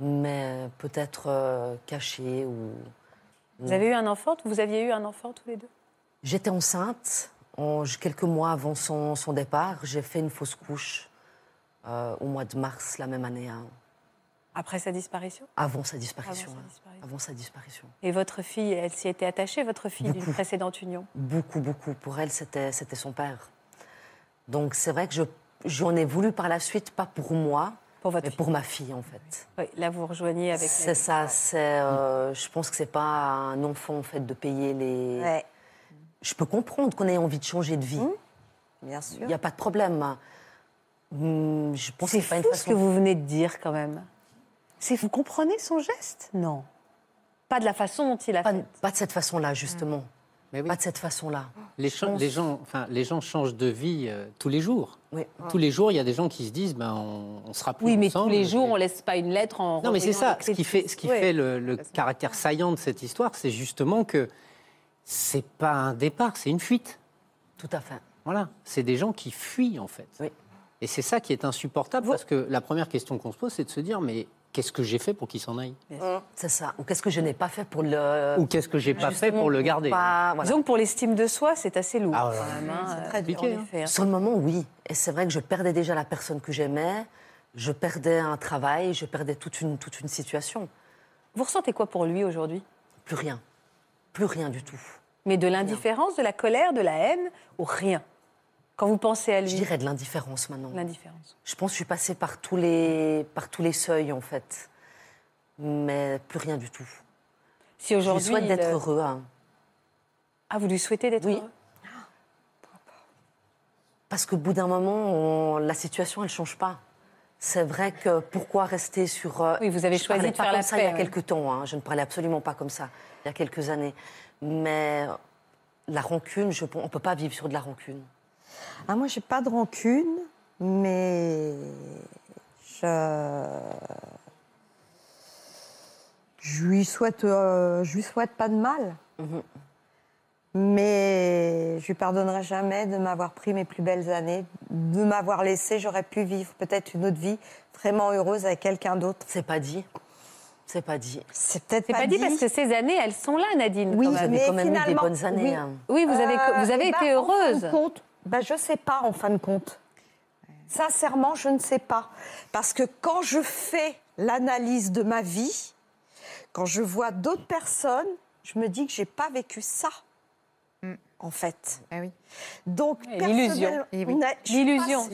Mais euh, peut-être euh, caché ou. Vous avez eu un enfant? Vous aviez eu un enfant tous les deux? J'étais enceinte en- quelques mois avant son, son départ. J'ai fait une fausse couche euh, au mois de mars la même année, hein, Après sa disparition? Avant sa disparition. Avant sa hein. disparition. Avant sa disparition. Et votre fille, elle s'y était attachée, votre fille d'une précédente union? Beaucoup, beaucoup. Pour elle, c'était son père. Donc c'est vrai que je- j'en ai voulu par la suite, pas pour moi, Pour votre mais fille pour ma fille en fait. Oui, Là, vous rejoignez avec. C'est ça. C'est. euh, je pense que c'est pas un enfant en fait de payer les. Ouais, Je peux comprendre qu'on ait envie de changer de vie. bien Il sûr. n'y a pas de problème. Hum, Je pense C'est que c'est pas une fou ce façon. que vous venez de dire quand même. C'est vous comprenez son geste? Non. Pas de la façon dont il a Pas, fait. pas de cette façon-là, justement. Mais oui. Pas de cette façon-là. Les, pense- les gens, enfin, les gens changent de vie euh, tous les jours. Oui. Tous les jours, il y a des gens qui se disent ben, on, on sera plus Oui, mais tous les jours, Et- on laisse pas une lettre en. Non, mais c'est ça. Ce qui fait, ce qui Ouais. fait le, le caractère saillant de cette histoire, c'est justement que c'est pas un départ, c'est une fuite. Tout à fait. Voilà. C'est des gens qui fuient, en fait. Oui. Et c'est ça qui est insupportable, parce que la première question qu'on se pose, c'est de se dire mais qu'est-ce que j'ai fait pour qu'il s'en aille? C'est ça. Ou qu'est-ce que je n'ai pas fait pour le. Ou qu'est-ce que j'ai pas fait pour le garder pas- voilà. Disons que pour l'estime de soi, c'est assez lourd. Ah ouais. hein, C'est très dur. en hein. effet, hein. Sur le moment, oui. Et c'est vrai que je perdais déjà la personne que j'aimais. Je perdais un travail, je perdais toute une, toute une situation. Vous ressentez quoi pour lui aujourd'hui? Plus rien. Plus rien du tout. Mais de l'indifférence, de la colère, de la haine ou rien? Quand vous pensez à lui Je dirais de l'indifférence maintenant. L'indifférence. Je pense que je suis passée par tous les, par tous les seuils, en fait. Mais plus rien du tout. Si Je lui souhaite d'être euh, heureux. hein. Ah, vous lui souhaitez d'être Oui. heureux? Parce qu'au bout d'un moment, on- la situation, elle ne change pas. C'est vrai que pourquoi rester sur... euh, Oui, vous avez je choisi de pas faire comme la ça paix, il y a quelques temps. hein. Je ne parlais absolument pas comme ça il y a quelques années. Mais la rancune, je, on ne peut pas vivre sur de la rancune. Ah, moi, j'ai pas de rancune, mais je, je lui souhaite, euh, je lui souhaite pas de mal. Mhm. Mais je lui pardonnerai jamais de m'avoir pris mes plus belles années, de m'avoir laissé. J'aurais pu vivre peut-être une autre vie vraiment heureuse avec quelqu'un d'autre. C'est pas dit. C'est pas dit. C'est peut-être pas, pas dit parce que ces années, elles sont là, Nadine. Oui, quand même. Vous avez mais quand même eu des finalement, bonnes années. oui. hein. Oui, vous avez, Euh, vous avez eh été ben, heureuse. En fin de compte, ben, je ne sais pas en fin de compte. Sincèrement, je ne sais pas. Parce que quand je fais l'analyse de ma vie, quand je vois d'autres personnes, je me dis que j'ai pas vécu ça. En fait. Ah oui. Donc, Oui, l'illusion. Eh L'illusion.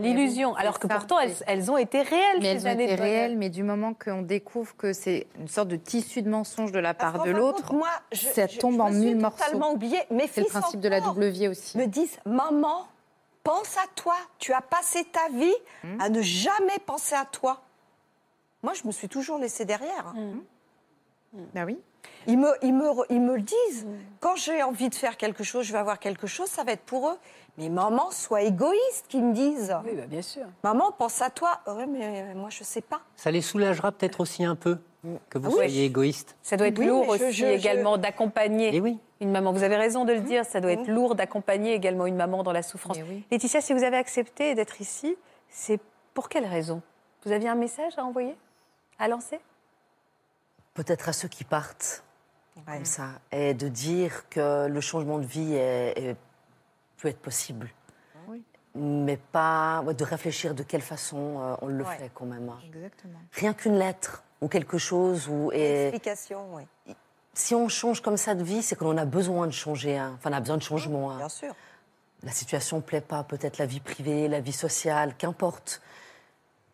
L'illusion, Alors que ça, pourtant, elles, ont été réelles, Mais ces elles ont été réelles, mais du moment qu'on découvre que c'est une sorte de tissu de mensonge de la part de l'autre, je- ça je- tombe en mille morceaux. totalement oubliée. Mes c'est le principe de la double vie aussi. me disent Maman, pense à toi. Tu as passé ta vie Mmh. à ne jamais penser à toi. Moi, je me suis toujours laissée derrière. Mmh. Bah oui. Ils, me, ils, me, ils me le disent. Mmh. Quand j'ai envie de faire quelque chose, je vais avoir quelque chose, ça va être pour eux. Mais maman, sois égoïste, qu'ils me disent. Oui, bah, bien sûr. Maman, pense à toi. Oui, mais moi, je sais pas. Ça les soulagera peut-être aussi un peu que vous Ah oui. soyez égoïste. Ça doit être Oui, lourd je- aussi je- je- également d'accompagner Et oui. une maman. Vous avez raison de le dire, ça doit être lourd d'accompagner également une maman dans la souffrance. Laetitia, si vous avez accepté d'être ici, c'est pour quelle raison? Vous aviez un message à envoyer À lancer? Peut-être à ceux qui partent comme ça. Et de dire que le changement de vie est- est- peut être possible. Oui. Mais pas ouais, de réfléchir de quelle façon euh, on le Ouais. fait quand même. hein. Exactement. Rien qu'une lettre ou quelque chose. Ou, et Explication, oui. si on change comme ça de vie, c'est qu'on a besoin de changer. hein. Enfin, on a besoin de changement. hein. Bien sûr. La situation ne plaît pas, peut-être la vie privée, la vie sociale, qu'importe.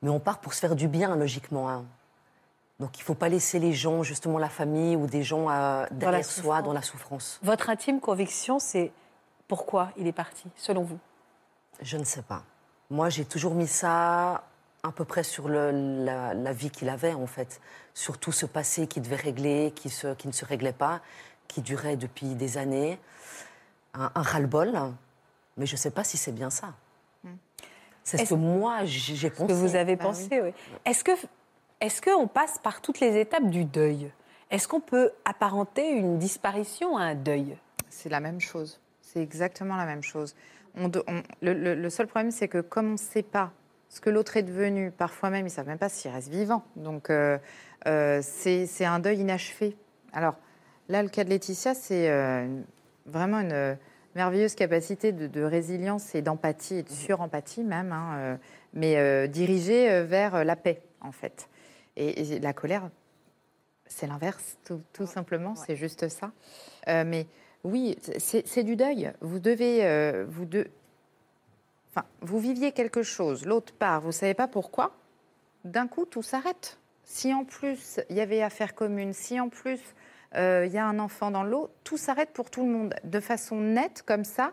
Mais on part pour se faire du bien, logiquement. hein. Donc il ne faut pas laisser les gens, justement la famille ou des gens euh, derrière soi dans la souffrance. Votre intime conviction, c'est Pourquoi il est parti, selon vous? Je ne sais pas. Moi, j'ai toujours mis ça à peu près sur le- la, la vie qu'il avait, en fait. Sur tout ce passé qui devait régler, qui, se- qui ne se réglait pas, qui durait depuis des années. Un, un ras-le-bol. Mais je ne sais pas si c'est bien ça. C'est ce Est-ce- que moi, j'ai j'ai Ce pensé. que vous avez Bah pensé, oui. Est-ce que, est-ce qu'on passe par toutes les étapes du deuil? Est-ce qu'on peut apparenter une disparition à un deuil? C'est la même chose. C'est exactement la même chose. Le, seul problème, c'est que comme on ne sait pas ce que l'autre est devenu, parfois même, ils ne savent même pas s'il reste vivant. Donc, euh, euh, c'est un deuil inachevé. Alors, là, le cas de Laetitia, c'est euh, vraiment une merveilleuse capacité de, résilience et d'empathie, et de surempathie même, hein, mais dirigée vers la paix, en fait. Et, et la colère, c'est l'inverse, tout, tout simplement, c'est juste ça. Euh, mais oui, c'est du deuil. Vous devez, euh, vous de... enfin, vous viviez quelque chose, l'autre part, vous savez pas pourquoi. D'un coup, tout s'arrête. Si en plus il y avait affaire commune, si en plus euh, il y a un enfant dans l'eau, tout s'arrête pour tout le monde, de façon nette comme ça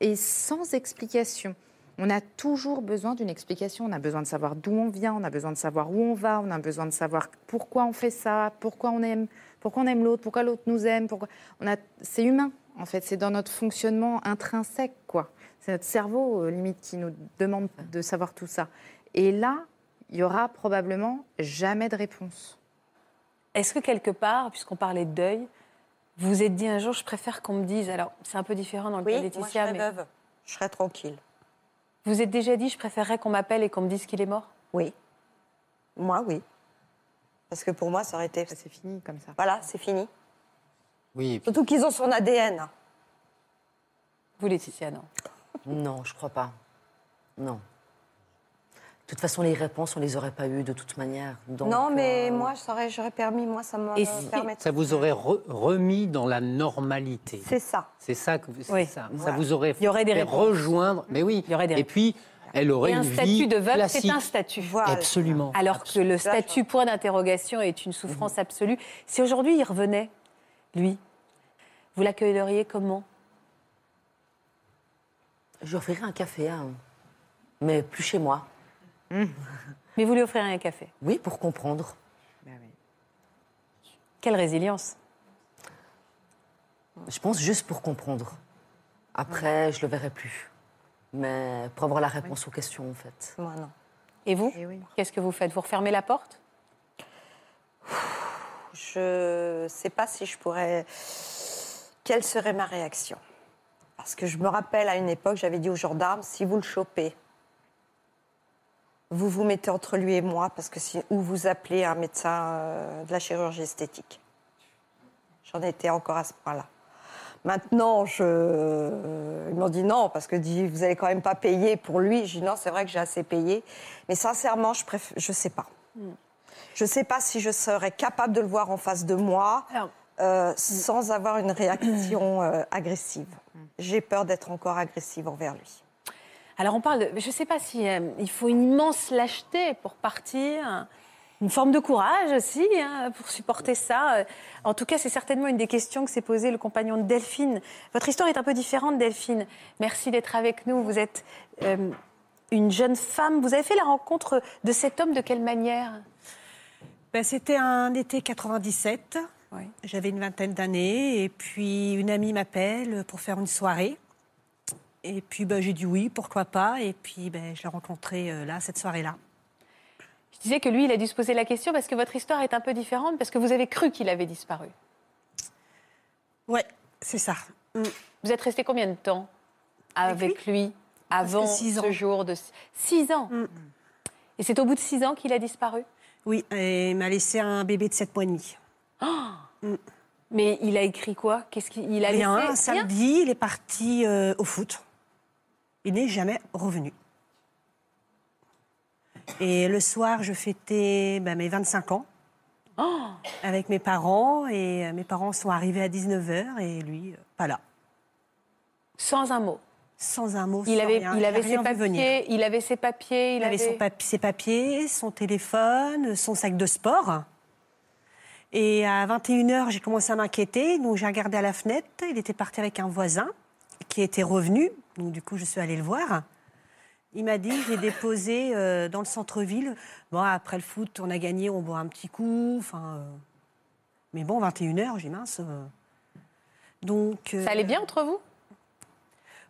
et sans explication. On a toujours besoin d'une explication. On a besoin de savoir d'où on vient, on a besoin de savoir où on va, on a besoin de savoir pourquoi on fait ça, pourquoi on aime, pourquoi on aime l'autre, pourquoi l'autre nous aime. Pourquoi on a, c'est humain en fait. C'est dans notre fonctionnement intrinsèque quoi. C'est notre cerveau euh, limite qui nous demande de savoir tout ça. Et là, il y aura probablement jamais de réponse. Est-ce que quelque part, puisqu'on parlait de deuil, vous vous êtes dit un jour, je préfère qu'on me dise, alors c'est un peu différent dans le Oui, cas de moi, je Laetitia, serais mais veuve. Je serais tranquille. Vous êtes déjà dit, je préférerais qu'on m'appelle et qu'on me dise qu'il est mort? Oui. Moi, oui. Parce que pour moi, ça aurait été... Ça, C'est fini comme ça. Voilà, c'est fini. Oui, puis- Surtout qu'ils ont son ADN. Vous, Laetitia, non? Non, je crois pas. Non. De toute façon, les réponses, on les aurait pas eues de toute manière. Donc, non, mais euh, moi, j'aurais permis, moi, ça me si permettrait. ça vous aurait re- remis dans la normalité? C'est ça. C'est ça que vous- Oui. ça. Vous aurait Il y aurait des fait réponses. rejoindre. Mais oui. Il y aurait des Et puis, elle aurait Et un une statut vie de veuve, c'est classique. un statut. Voilà. Absolument. Alors que le statut point d'interrogation est une souffrance absolue. Si aujourd'hui il revenait, lui, vous l'accueilleriez comment? Je lui offrirai un café, hein. mais plus chez moi. Mais vous lui offrirez un café. Oui, pour comprendre. Ben oui. Quelle résilience Je pense juste pour comprendre. Après, je le verrai plus. Mais pour avoir la réponse aux questions, en fait. Moi, non. Et vous Eh oui. Qu'est-ce que vous faites? Vous refermez la porte? Je sais pas si je pourrais. Quelle serait ma réaction? Parce que je me rappelle à une époque, j'avais dit aux gendarmes si vous le chopez, vous vous mettez entre lui et moi, parce que si, ou vous appelez un médecin euh, de la chirurgie esthétique. J'en étais encore à ce point-là. Maintenant, je... ils m'ont dit non, parce que dit, vous n'allez quand même pas payer pour lui. J'ai dit non, c'est vrai que j'ai assez payé. Mais sincèrement, je ne je sais pas. Je ne sais pas si je serais capable de le voir en face de moi euh, sans avoir une réaction euh, agressive. J'ai peur d'être encore agressive envers lui. Alors on parle de... Je ne sais pas si euh, il faut une immense lâcheté pour partir, une forme de courage aussi hein, pour supporter ça. Euh, En tout cas, c'est certainement une des questions que s'est posée le compagnon de Delphine. Votre histoire est un peu différente, Delphine. Merci d'être avec nous. Vous êtes euh, une jeune femme. Vous avez fait la rencontre de cet homme de quelle manière? Ben, C'était un été 97. Oui. J'avais une vingtaine d'années et puis une amie m'appelle pour faire une soirée. Et puis ben, j'ai dit oui, pourquoi pas. Et puis ben, je l'ai rencontré euh, là, cette soirée-là. Je disais que lui, il a dû se poser la question parce que votre histoire est un peu différente, parce que vous avez cru qu'il avait disparu. Ouais, c'est ça. Mm. Vous êtes resté combien de temps avec lui avant six ce jour de six ans Mm. Et c'est au bout de six ans qu'il a disparu? Oui, et il m'a laissé un bébé de 7 mois et demi. Mais il a écrit quoi? Qu'est-ce qu'il a Rien, laissé? samedi, il est parti euh, au foot. Il n'est jamais revenu. Et le soir, je fêtais ben, mes 25 ans avec mes parents. Et euh, mes parents sont arrivés à 19h et lui, euh, pas là. Sans un mot. Sans un mot, Il sans avait, rien. il avait ses venir. papiers, il avait ses papiers, il, Il avait son papi- ses papiers, son téléphone, son sac de sport. Et à 21h, j'ai commencé à m'inquiéter. Donc j'ai regardé à la fenêtre. Il était parti avec un voisin qui était revenu. Donc, du coup, je suis allée le voir. Il m'a dit, je l'ai déposé euh, dans le centre-ville. Bon, après le foot, on a gagné, on boit un petit coup. Enfin, euh, mais bon, 21h, j'ai mince. euh. Donc, Ça allait bien entre vous?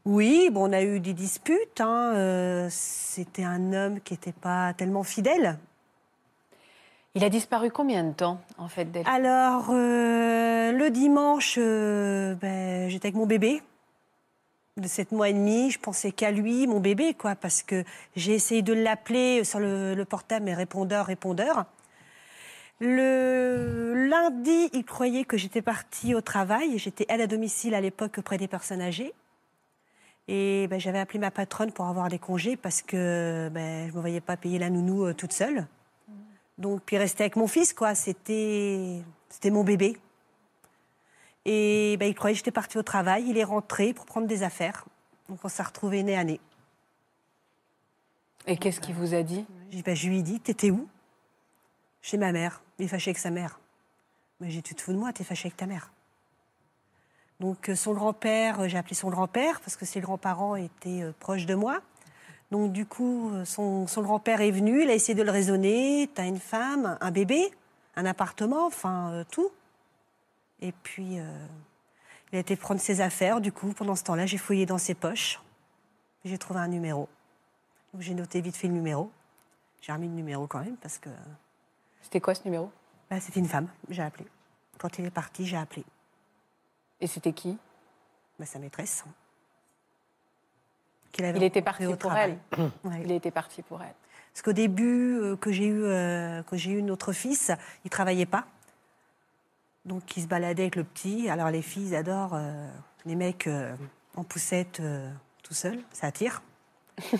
Oui, bon, on a eu des disputes. hein, C'était un homme qui n'était pas tellement fidèle. Il a disparu combien de temps, en fait, d'elle? Alors, le dimanche, ben, j'étais avec mon bébé de 7 mois et demi. Je pensais qu'à lui, mon bébé, quoi, parce que j'ai essayé de l'appeler sur le, le portable, mais répondeur, répondeur. Le lundi, il croyait que j'étais partie au travail. J'étais aide à domicile à l'époque auprès des personnes âgées. Et ben, j'avais appelé ma patronne pour avoir des congés parce que ben, je ne me voyais pas payer la nounou euh, toute seule. Donc, puis rester avec mon fils, quoi. C'était, c'était mon bébé. Et ben, il croyait que j'étais partie au travail. Il est rentré pour prendre des affaires. Donc, on s'est retrouvés nez à nez. Et qu'est-ce qu'il vous a dit? J'ai- ben, je lui ai dit, t'étais où? Chez ma mère. Il est fâché avec sa mère. Mais j'ai dit, tu te fous de moi, t'es fâché avec ta mère. Donc, euh, son grand-père, euh, j'ai appelé son grand-père parce que ses grands-parents étaient euh, proches de moi. Donc, du coup, son, son grand-père est venu, il a essayé de le raisonner. T'as une femme, un bébé, un appartement, enfin, euh, tout. Et puis, euh, il a été prendre ses affaires. Du coup, pendant ce temps-là, j'ai fouillé dans ses poches. J'ai trouvé un numéro. Donc, j'ai noté vite fait le numéro. J'ai remis le numéro quand même parce que C'était quoi ce numéro? bah, c'était une femme. J'ai appelé. Quand il est parti, j'ai appelé Et c'était qui? Bah, sa maîtresse. qu'il avait Il était parti pour travail. elle. Ouais. Il était parti pour elle. Parce qu'au début, euh, que j'ai eu, euh, que j'ai eu notre fils, il travaillait pas. Donc il se baladait avec le petit. Alors les filles ils adorent euh, les mecs euh, en poussette euh, tout seul. Ça attire.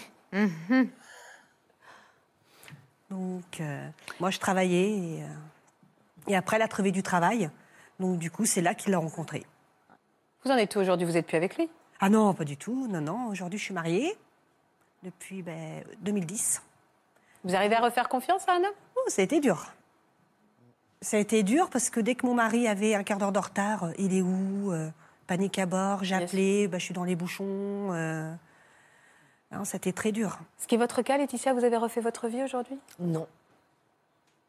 Donc euh, moi je travaillais et, et après elle a trouvé du travail. Donc du coup c'est là qu'il l'a rencontré. Vous en êtes où aujourd'hui? Vous êtes plus avec lui? Ah non, pas du tout. Non, non. Aujourd'hui je suis mariée depuis ben, 2010. Vous arrivez à refaire confiance à un homme Oh, ça a été dur. Ça a été dur parce que dès que mon mari avait un quart d'heure de retard, euh, il est où Euh, Panique à bord, j'ai appelé, bah, je suis dans les bouchons. euh. Non, ça a été très dur. Ce qui est votre cas, Laetitia, vous avez refait votre vie aujourd'hui? Non.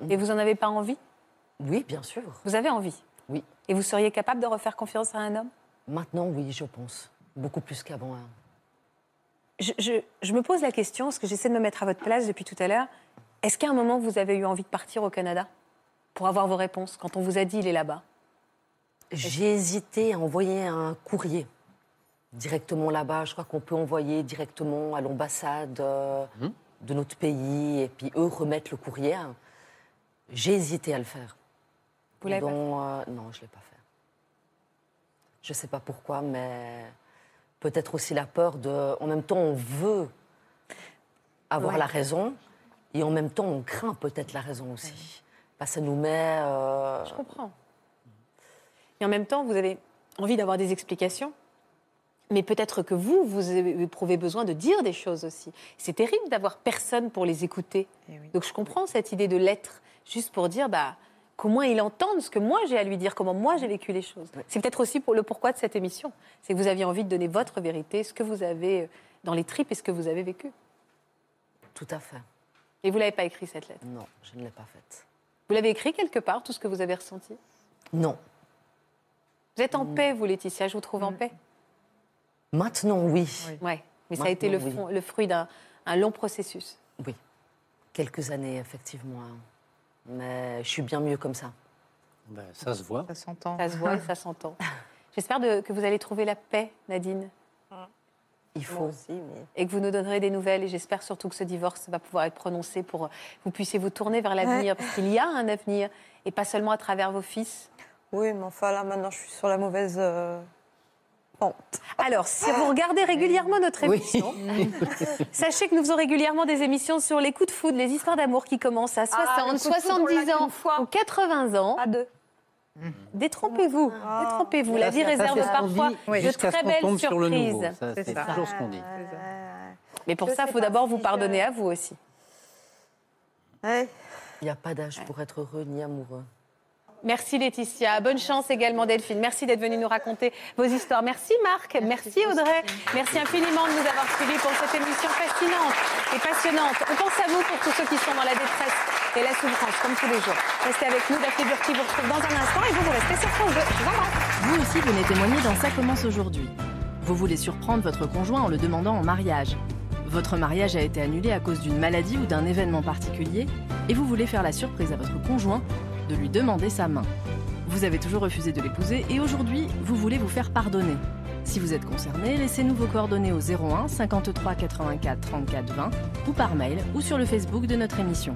Et vous n'en avez pas envie? Oui, bien sûr. Vous avez envie? Oui. Et vous seriez capable de refaire confiance à un homme? Maintenant, oui, je pense. Beaucoup plus qu'avant. hein. je, je- je me pose la question, parce que j'essaie de me mettre à votre place depuis tout à l'heure. Est-ce qu'à un moment, vous avez eu envie de partir au Canada? Pour avoir vos réponses quand on vous a dit il est là-bas J'ai hésité à envoyer un courrier directement là-bas. Je crois qu'on peut envoyer directement à l'ambassade euh, de notre pays et puis eux remettre le courrier. J'ai hésité à le faire. Vous l'avez euh, Non, je ne l'ai pas fait. Je ne sais pas pourquoi, mais peut-être aussi la peur de... En même temps, on veut avoir Ouais. la raison et en même temps, on craint peut-être la raison aussi. Que ça nous met... euh, Je comprends. Et en même temps, vous avez envie d'avoir des explications. Mais peut-être que vous, vous éprouvez besoin de dire des choses aussi. C'est terrible d'avoir personne pour les écouter. Eh oui. Donc je comprends cette idée de l'être, juste pour dire bah, comment il entende ce que moi j'ai à lui dire, comment moi j'ai vécu les choses. C'est peut-être aussi pour le pourquoi de cette émission. C'est que vous aviez envie de donner votre vérité, ce que vous avez dans les tripes et ce que vous avez vécu. Tout à fait. Et vous l'avez pas écrit cette lettre? Non, je ne l'ai pas faite. Vous l'avez écrit quelque part, tout ce que vous avez ressenti? Non. Vous êtes en paix, vous, Laetitia, je vous trouve en paix? Maintenant, oui. Oui. Ouais. Mais ça a été le, fruit d'un un long processus. Oui. Quelques années, effectivement. Mais je suis bien mieux comme ça. Ben, ça se voit. Ça s'entend. Ça se voit et ça s'entend. J'espère que vous allez trouver la paix, Nadine, Il Moi faut. aussi, mais... et que vous nous donnerez des nouvelles. Et j'espère surtout que ce divorce va pouvoir être prononcé pour que vous puissiez vous tourner vers l'avenir, parce qu'il y a un avenir, et pas seulement à travers vos fils. Oui, mais enfin là, maintenant, je suis sur la mauvaise euh, pente. Alors, si vous regardez régulièrement notre Oui. émission, sachez que nous faisons régulièrement des émissions sur les coups de foudre, les histoires d'amour qui commencent à 60, Ah, le coup de foudre, on 70 l'a ans fois. ou 80 ans. À deux. Détrompez-vous, Ah. détrompez-vous. Ça, La vie réserve parfois de très belles surprises. C'est toujours ce qu'on dit. Mais pour Je ça, il faut d'abord si vous je- pardonner à vous aussi. Il n'y a pas d'âge pour être heureux ni amoureux. Merci Laetitia. Bonne chance également Delphine. Merci d'être venue nous raconter vos histoires. Merci Marc. Merci, Audrey. Merci infiniment de nous avoir suivis pour cette émission fascinante et passionnante. On pense à vous pour tous ceux qui sont dans la détresse et la souffrance, comme tous les jours. Restez avec nous. Daphné Burki vous retrouve dans un instant et vous, vous restez sur France 2. Je vous embrasse. Vous aussi venez témoigner dans Ça commence aujourd'hui. Vous voulez surprendre votre conjoint en le demandant en mariage. Votre mariage a été annulé à cause d'une maladie ou d'un événement particulier et vous voulez faire la surprise à votre conjoint de lui demander sa main. Vous avez toujours refusé de l'épouser et aujourd'hui, vous voulez vous faire pardonner. Si vous êtes concerné, laissez-nous vos coordonnées au 01 53 84 34 20 ou par mail ou sur le Facebook de notre émission.